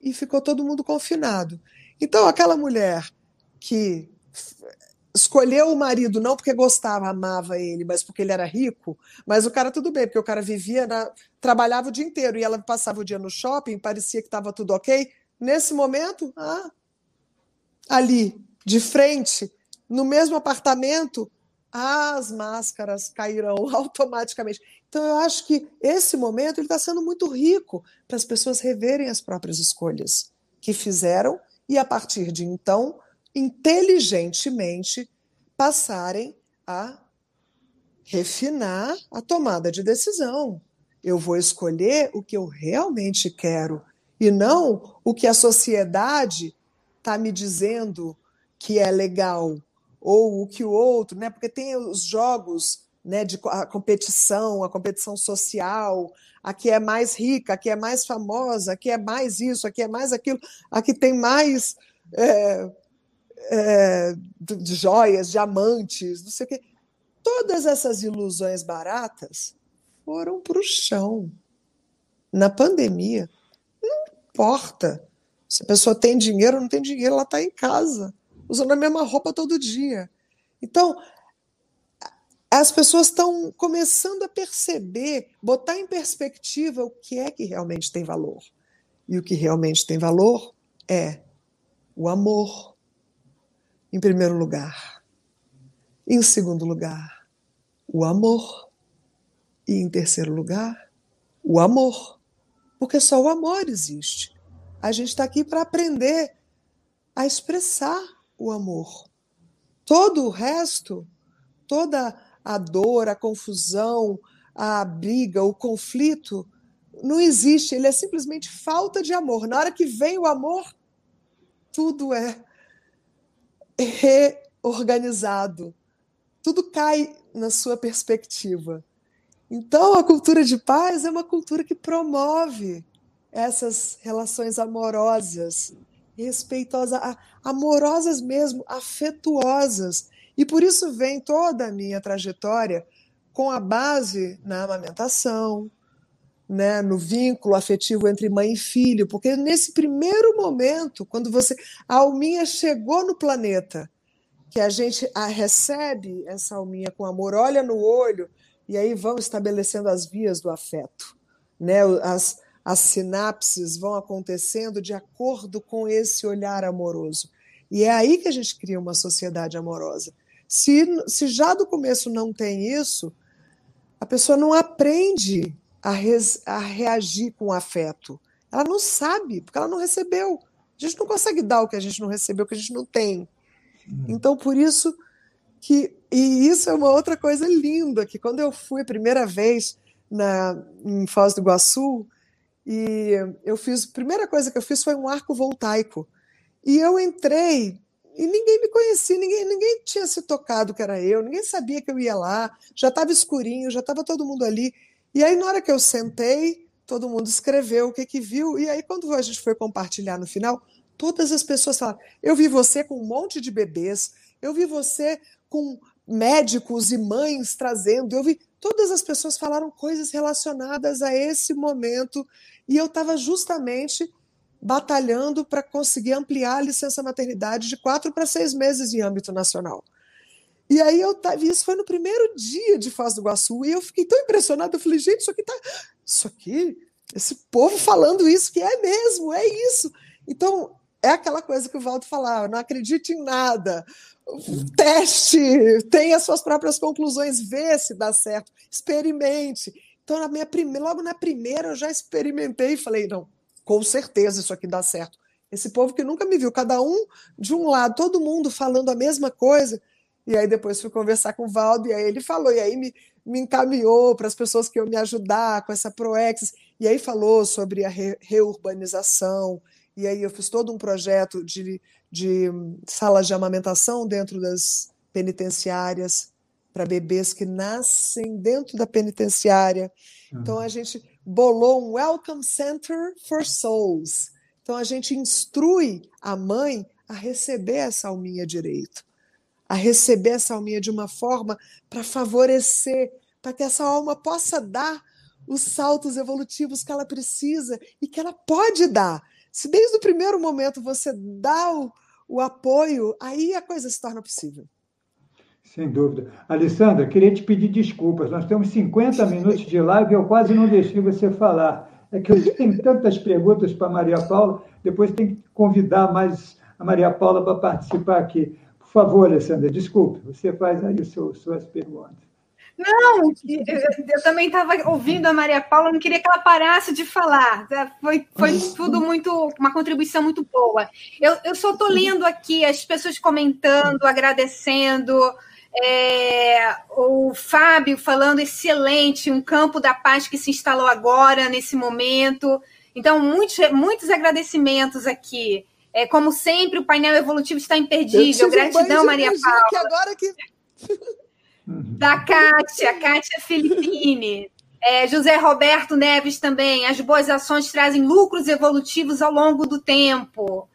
e ficou todo mundo confinado. Então aquela mulher que escolheu o marido não porque gostava, amava ele, mas porque ele era rico, mas o cara tudo bem, porque o cara vivia, na, trabalhava o dia inteiro e ela passava o dia no shopping, parecia que estava tudo ok. Nesse momento, ah, ali, de frente, no mesmo apartamento, as máscaras cairão automaticamente. Então, eu acho que esse momento está sendo muito rico para as pessoas reverem as próprias escolhas que fizeram e, a partir de então, inteligentemente passarem a refinar a tomada de decisão. Eu vou escolher o que eu realmente quero e não o que a sociedade está me dizendo que é legal ou o que o outro, né? Porque tem os jogos, né, de a competição, a competição social, aqui é mais rica, aqui é mais famosa, aqui é mais isso, aqui é mais aquilo, aqui tem mais é, é, de joias, diamantes, não sei o quê. Todas essas ilusões baratas foram para o chão. Na pandemia, não importa se a pessoa tem dinheiro ou não tem dinheiro, ela está em casa, usando a mesma roupa todo dia. Então, as pessoas estão começando a perceber, botar em perspectiva o que é que realmente tem valor. E o que realmente tem valor é o amor, em primeiro lugar. Em segundo lugar, o amor. E em terceiro lugar, o amor. Porque só o amor existe. A gente está aqui para aprender a expressar o amor. Todo o resto, toda a dor, a confusão, a briga, o conflito, não existe. Ele é simplesmente falta de amor. Na hora que vem o amor, tudo é reorganizado. Tudo cai na sua perspectiva. Então, a cultura de paz é uma cultura que promove essas relações amorosas, respeitosas, amorosas mesmo, afetuosas. E por isso vem toda a minha trajetória com a base na amamentação, né, no vínculo afetivo entre mãe e filho, porque nesse primeiro momento, quando você a alminha chegou no planeta, que a gente a recebe essa alminha com amor, olha no olho e aí vão estabelecendo as vias do afeto, né? As, as sinapses vão acontecendo de acordo com esse olhar amoroso. E é aí que a gente cria uma sociedade amorosa. Se, se já do começo não tem isso, a pessoa não aprende a, res, a reagir com afeto. Ela não sabe, porque ela não recebeu. A gente não consegue dar o que a gente não recebeu, o que a gente não tem. Hum. Então, por isso que. E isso é uma outra coisa linda, que quando eu fui a primeira vez na, em Foz do Iguaçu, e eu fiz. A primeira coisa que eu fiz foi um arco voltaico. E eu entrei e ninguém me conhecia, ninguém, ninguém tinha se tocado que era eu, ninguém sabia que eu ia lá, já estava escurinho, já estava todo mundo ali. E aí, na hora que eu sentei, todo mundo escreveu o que, que viu. E aí, quando a gente foi compartilhar no final, todas as pessoas falaram: Eu vi você com um monte de bebês, eu vi você com médicos e mães trazendo, eu vi. Todas as pessoas falaram coisas relacionadas a esse momento. E eu estava justamente batalhando para conseguir ampliar a licença maternidade de quatro para seis meses em âmbito nacional. E aí eu tava, isso foi no primeiro dia de Foz do Iguaçu, e eu fiquei tão impressionada, eu falei, gente, isso aqui tá. Isso aqui, esse povo falando isso, que é mesmo, é isso. Então, é aquela coisa que o Valdo falava, não acredite em nada. Teste, tenha as suas próprias conclusões, vê se dá certo, experimente. Então, na minha primeira, logo na primeira, eu já experimentei e falei, não, com certeza isso aqui dá certo. Esse povo que nunca me viu, cada um de um lado, todo mundo falando a mesma coisa. E aí depois fui conversar com o Valdo, e aí ele falou, e aí me, me encaminhou para as pessoas que iam me ajudar com essa Proex, e aí falou sobre a re, reurbanização, e aí eu fiz todo um projeto de, de salas de amamentação dentro das penitenciárias, para bebês que nascem dentro da penitenciária. Então a gente bolou um Welcome Center for Souls. Então a gente instrui a mãe a receber essa alminha direito, a receber essa alminha de uma forma para favorecer, para que essa alma possa dar os saltos evolutivos que ela precisa e que ela pode dar. Se desde o primeiro momento você dá o, o apoio, aí a coisa se torna possível. Sem dúvida. Alessandra, queria te pedir desculpas. Nós temos 50 minutos de live e eu quase não deixei você falar. É que eu tenho tantas perguntas para Maria Paula, depois tem que convidar mais a Maria Paula para participar aqui. Por favor, Alessandra, desculpe, você faz aí seu, suas perguntas. Não, eu também estava ouvindo a Maria Paula, não queria que ela parasse de falar. Foi, foi tudo muito, uma contribuição muito boa. Eu, eu só estou lendo aqui as pessoas comentando, agradecendo. É, o Fábio falando excelente, um campo da paz que se instalou agora, nesse momento. Então, muitos, muitos agradecimentos aqui. É, como sempre, o painel evolutivo está imperdível. Gratidão, Maria Paula. Que agora que... Da Kátia, Kátia Filippini. É, José Roberto Neves também. As boas ações trazem lucros evolutivos ao longo do tempo.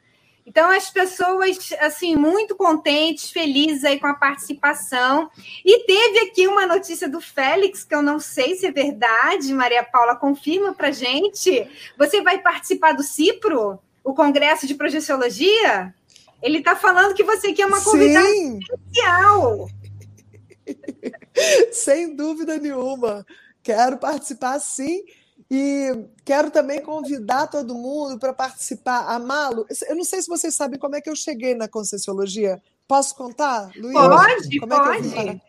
Então, as pessoas, assim, muito contentes, felizes aí com a participação. E teve aqui uma notícia do Félix, que eu não sei se é verdade, Maria Paula, confirma para gente. Você vai participar do CIPRO, o Congresso de Projeciologia? Ele está falando que você quer uma convidada Sim. especial. Sem dúvida nenhuma. Quero participar sim. E quero também convidar todo mundo para participar. Amalo, eu não sei se vocês sabem como é que eu cheguei na Conscienciologia. Posso contar, Luiz? Pode, como pode. É que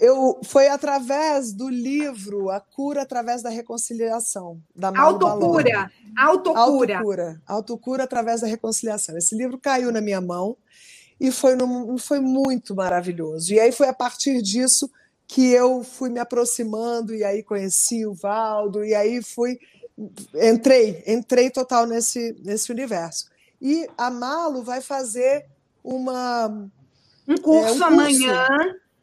eu, Foi através do livro A Cura Através da Reconciliação, da Malu Autocura. Autocura. Autocura. Autocura através da reconciliação. Esse livro caiu na minha mão e foi, no, foi muito maravilhoso. E aí foi a partir disso que eu fui me aproximando e aí conheci o Valdo e aí fui entrei, entrei total nesse nesse universo. E a Malo vai fazer uma um curso, é, um curso. amanhã.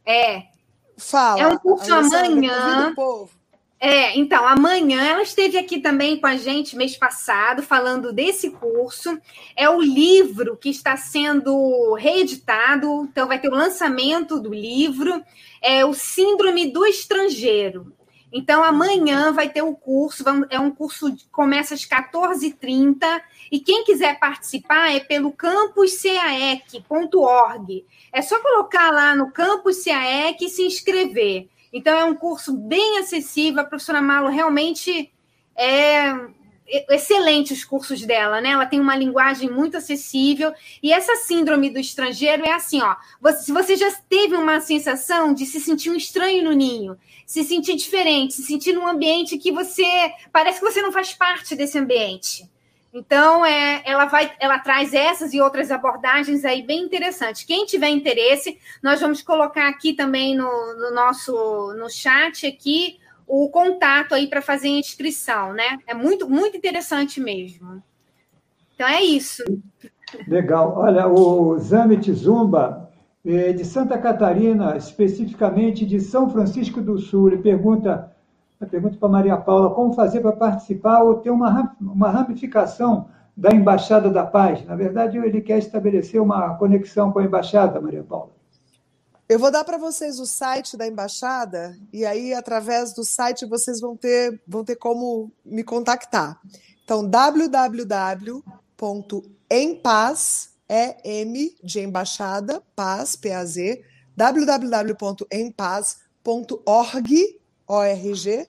É. Fala. É um curso amanhã. É, então, amanhã ela esteve aqui também com a gente mês passado, falando desse curso. É o livro que está sendo reeditado, então vai ter o lançamento do livro é o Síndrome do Estrangeiro. Então, amanhã vai ter o curso, é um curso que começa às 14h30, e quem quiser participar é pelo campuscaec.org. É só colocar lá no Campus CAEC e se inscrever. Então, é um curso bem acessível, a professora Malo realmente é excelente os cursos dela, né? Ela tem uma linguagem muito acessível. E essa síndrome do estrangeiro é assim, ó. se você já teve uma sensação de se sentir um estranho no ninho, se sentir diferente, se sentir num ambiente que você parece que você não faz parte desse ambiente. Então, é, ela vai, ela traz essas e outras abordagens aí bem interessantes. Quem tiver interesse, nós vamos colocar aqui também no, no nosso no chat aqui o contato aí para fazer a inscrição, né? É muito, muito interessante mesmo. Então é isso. Legal. Olha, o Zamit Zumba, é de Santa Catarina, especificamente de São Francisco do Sul, ele pergunta, pergunta para Maria Paula como fazer para participar ou ter uma, uma ramificação da Embaixada da Paz. Na verdade, ele quer estabelecer uma conexão com a Embaixada, Maria Paula. Eu vou dar para vocês o site da embaixada e aí através do site vocês vão ter vão ter como me contactar. Então www.empaz é M de embaixada, paz, P A Z, www.empaz.org, org.br.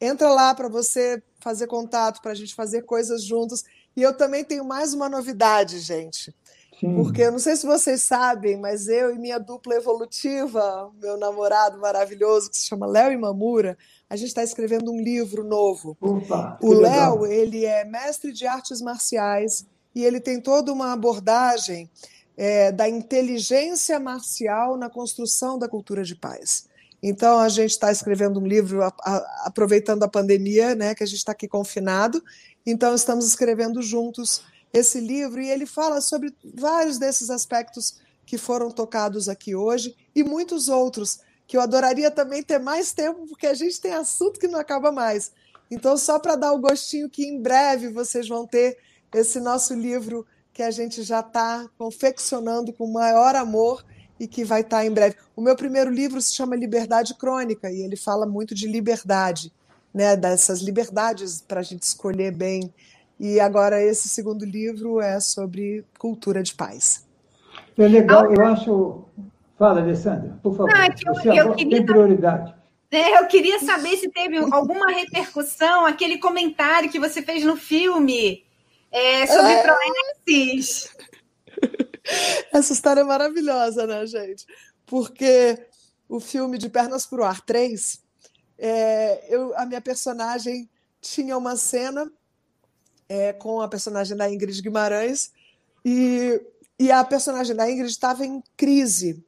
Entra lá para você fazer contato, para a gente fazer coisas juntos. E eu também tenho mais uma novidade, gente. Sim. Porque eu não sei se vocês sabem, mas eu e minha dupla evolutiva, meu namorado maravilhoso, que se chama Léo Imamura, a gente está escrevendo um livro novo. Opa, o Léo, ele é mestre de artes marciais e ele tem toda uma abordagem é, da inteligência marcial na construção da cultura de paz. Então, a gente está escrevendo um livro a, a, aproveitando a pandemia, né, que a gente está aqui confinado. Então, estamos escrevendo juntos esse livro e ele fala sobre vários desses aspectos que foram tocados aqui hoje e muitos outros que eu adoraria também ter mais tempo, porque a gente tem assunto que não acaba mais. Então, só para dar o gostinho que em breve vocês vão ter esse nosso livro que a gente já está confeccionando com maior amor e que vai estar tá em breve. O meu primeiro livro se chama Liberdade Crônica e ele fala muito de liberdade, né, dessas liberdades para a gente escolher bem. E agora esse segundo livro é sobre cultura de paz. É legal, eu acho. Fala, Alessandra, por favor. Não, é eu, Você eu queria... tem prioridade. É, eu queria saber se teve alguma repercussão, aquele comentário que você fez no filme é, sobre é... Proexis. Essa história é maravilhosa, né, gente? Porque o filme de Pernas para o Ar 3, é, eu, a minha personagem tinha uma cena é, com a personagem da Ingrid Guimarães e, e a personagem da Ingrid estava em crise.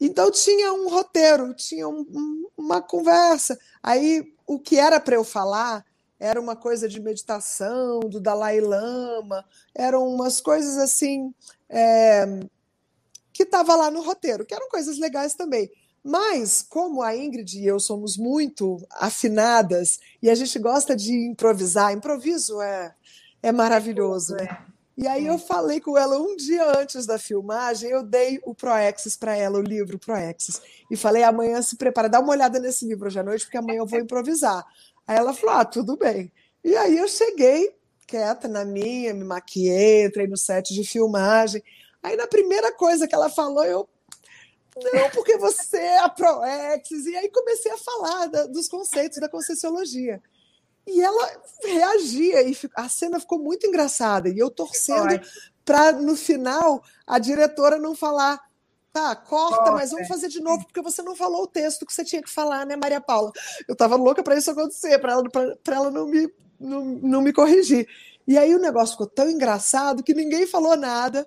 Então tinha um roteiro, tinha um, um, uma conversa. Aí o que era para eu falar era uma coisa de meditação do Dalai Lama, eram umas coisas assim é, que estava lá no roteiro, que eram coisas legais também. Mas, como a Ingrid e eu somos muito afinadas e a gente gosta de improvisar, improviso é, é maravilhoso, né? E aí eu falei com ela um dia antes da filmagem, eu dei o Proexis para ela, o livro Proexis, e falei: amanhã se prepara, dá uma olhada nesse livro hoje à noite, porque amanhã eu vou improvisar. Aí ela falou: ah, tudo bem. E aí eu cheguei quieta na minha, me maquiei, entrei no set de filmagem. Aí na primeira coisa que ela falou, eu. Não, porque você é a Proexis. E aí comecei a falar da, dos conceitos da Conscienciologia. E ela reagia, e a cena ficou muito engraçada. E eu torcendo para, no final, a diretora não falar Tá, corta, mas vamos fazer de novo, porque você não falou o texto que você tinha que falar, né, Maria Paula? Eu estava louca para isso acontecer, para ela, ela não, me, não, não me corrigir. E aí o negócio ficou tão engraçado que ninguém falou nada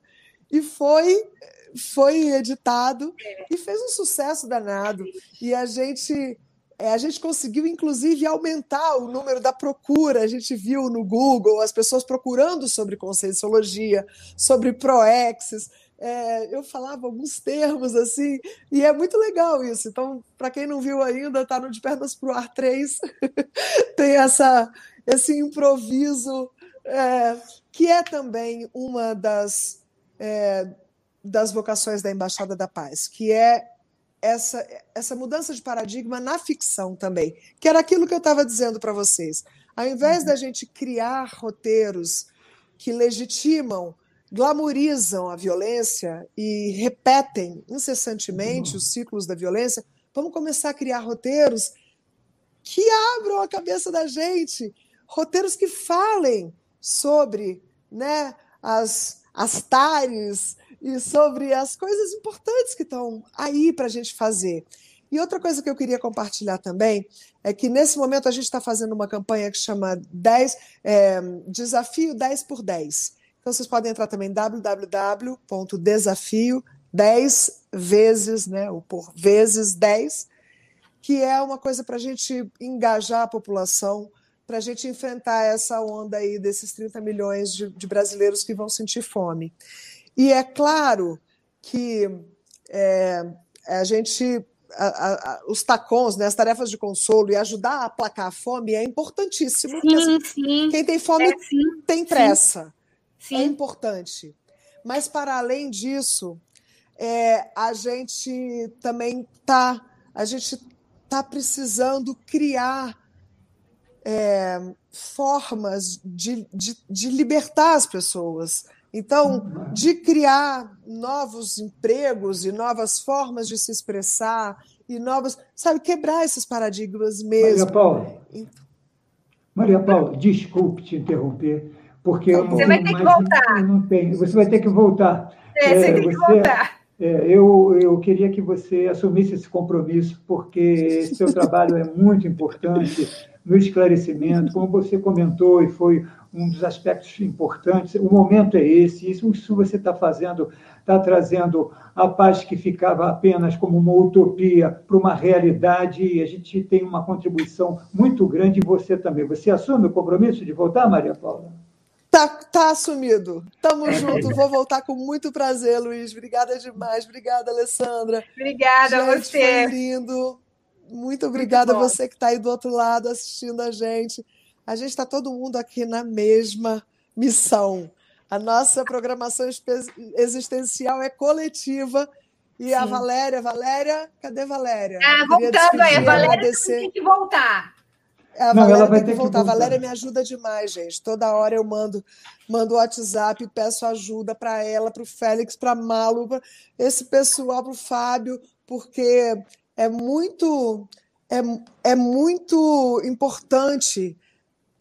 e foi foi editado e fez um sucesso danado. E a gente é, a gente conseguiu, inclusive, aumentar o número da procura. A gente viu no Google as pessoas procurando sobre conscienciologia, sobre proexes é, eu falava alguns termos assim, e é muito legal isso. Então, para quem não viu ainda, está no De Pernas para o Ar 3, tem essa, esse improviso, é, que é também uma das, é, das vocações da Embaixada da Paz, que é essa, essa mudança de paradigma na ficção também, que era aquilo que eu estava dizendo para vocês. Ao invés uhum. da gente criar roteiros que legitimam glamorizam a violência e repetem incessantemente uhum. os ciclos da violência, vamos começar a criar roteiros que abram a cabeça da gente, roteiros que falem sobre né, as, as tares e sobre as coisas importantes que estão aí para a gente fazer. E outra coisa que eu queria compartilhar também é que nesse momento a gente está fazendo uma campanha que chama 10, é, Desafio 10 por 10. Então vocês podem entrar também www.desafio 10 vezes, né, ou por vezes 10, que é uma coisa para a gente engajar a população, para a gente enfrentar essa onda aí desses 30 milhões de, de brasileiros que vão sentir fome. E é claro que é, a gente a, a, os tacons, né, as tarefas de consolo e ajudar a aplacar a fome é importantíssimo. Sim, sim. Quem tem fome é, tem pressa. Sim. É Sim. é importante. Mas, para além disso, é, a gente também está a gente tá precisando criar é, formas de, de, de, libertar as pessoas. Então, de criar novos empregos e novas formas de se expressar e novas, sabe, quebrar esses paradigmas mesmo. Maria Paula, Maria Paula, desculpe te interromper, porque você vai ter que voltar. Não tem. Você vai ter que voltar. É, você é, tem que você, voltar. É, eu, eu queria que você assumisse esse compromisso, porque seu trabalho é muito importante no esclarecimento, como você comentou, e foi um dos aspectos importantes. O momento é esse, isso, isso você está fazendo, está trazendo a paz que ficava apenas como uma utopia para uma realidade, e a gente tem uma contribuição muito grande, e você também. Você assume o compromisso de voltar, Maria Paula? Tá, tá assumido. Tamo junto. Vou voltar com muito prazer, Luiz. Obrigada demais. Obrigada, Alessandra. Obrigada gente, a você. Foi lindo. Muito obrigada muito a você que está aí do outro lado assistindo a gente. A gente está todo mundo aqui na mesma missão. A nossa programação existencial é coletiva. E Sim. a Valéria, Valéria, cadê Valéria? Ah, voltando aí, a Valéria agradecer. tem que voltar. A não, Valéria tem que voltar. A Valéria me ajuda demais, gente. Toda hora eu mando mando WhatsApp, peço ajuda para ela, para o Félix, para a Malu, para esse pessoal, para o Fábio, porque é muito é, é muito importante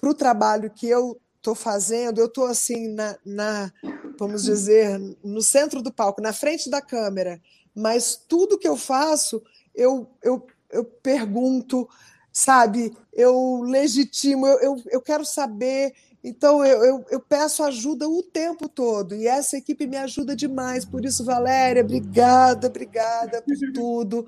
para o trabalho que eu estou fazendo. Eu estou assim na, na, vamos dizer, no centro do palco, na frente da câmera, mas tudo que eu faço, eu, eu, eu pergunto, sabe? Eu legitimo, eu, eu, eu quero saber. Então, eu, eu, eu, peço ajuda o tempo todo. E essa equipe me ajuda demais. Por isso, Valéria, obrigada, obrigada por tudo.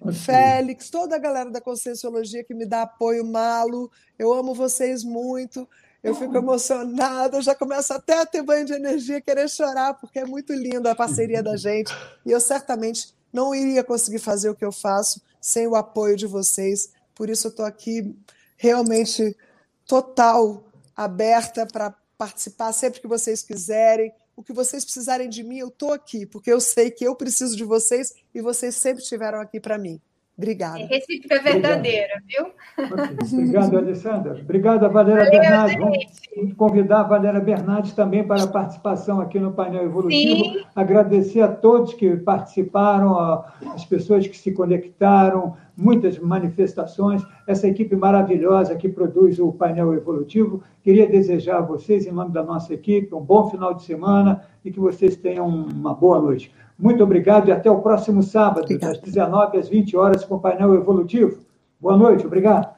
Okay. Félix, toda a galera da Conscienciologia que me dá apoio, Malo, eu amo vocês muito. Eu fico emocionada, já começo até a ter banho de energia, querer chorar, porque é muito linda a parceria da gente. E eu certamente não iria conseguir fazer o que eu faço sem o apoio de vocês. Por isso eu estou aqui realmente total, aberta para participar sempre que vocês quiserem. O que vocês precisarem de mim, eu estou aqui, porque eu sei que eu preciso de vocês e vocês sempre estiveram aqui para mim. Obrigada. É recíproca verdadeira, viu? Obrigado, Alessandra. Obrigada, Valéria Valeu, Bernardes. Vamos convidar a Valéria Bernardes também para a participação aqui no painel evolutivo. Sim. Agradecer a todos que participaram, as pessoas que se conectaram, muitas manifestações, essa equipe maravilhosa que produz o painel evolutivo. Queria desejar a vocês, em nome da nossa equipe, um bom final de semana e que vocês tenham uma boa noite. Muito obrigado e até o próximo sábado, Obrigada. das 19 às 20 horas, com o painel evolutivo. Boa noite, obrigado.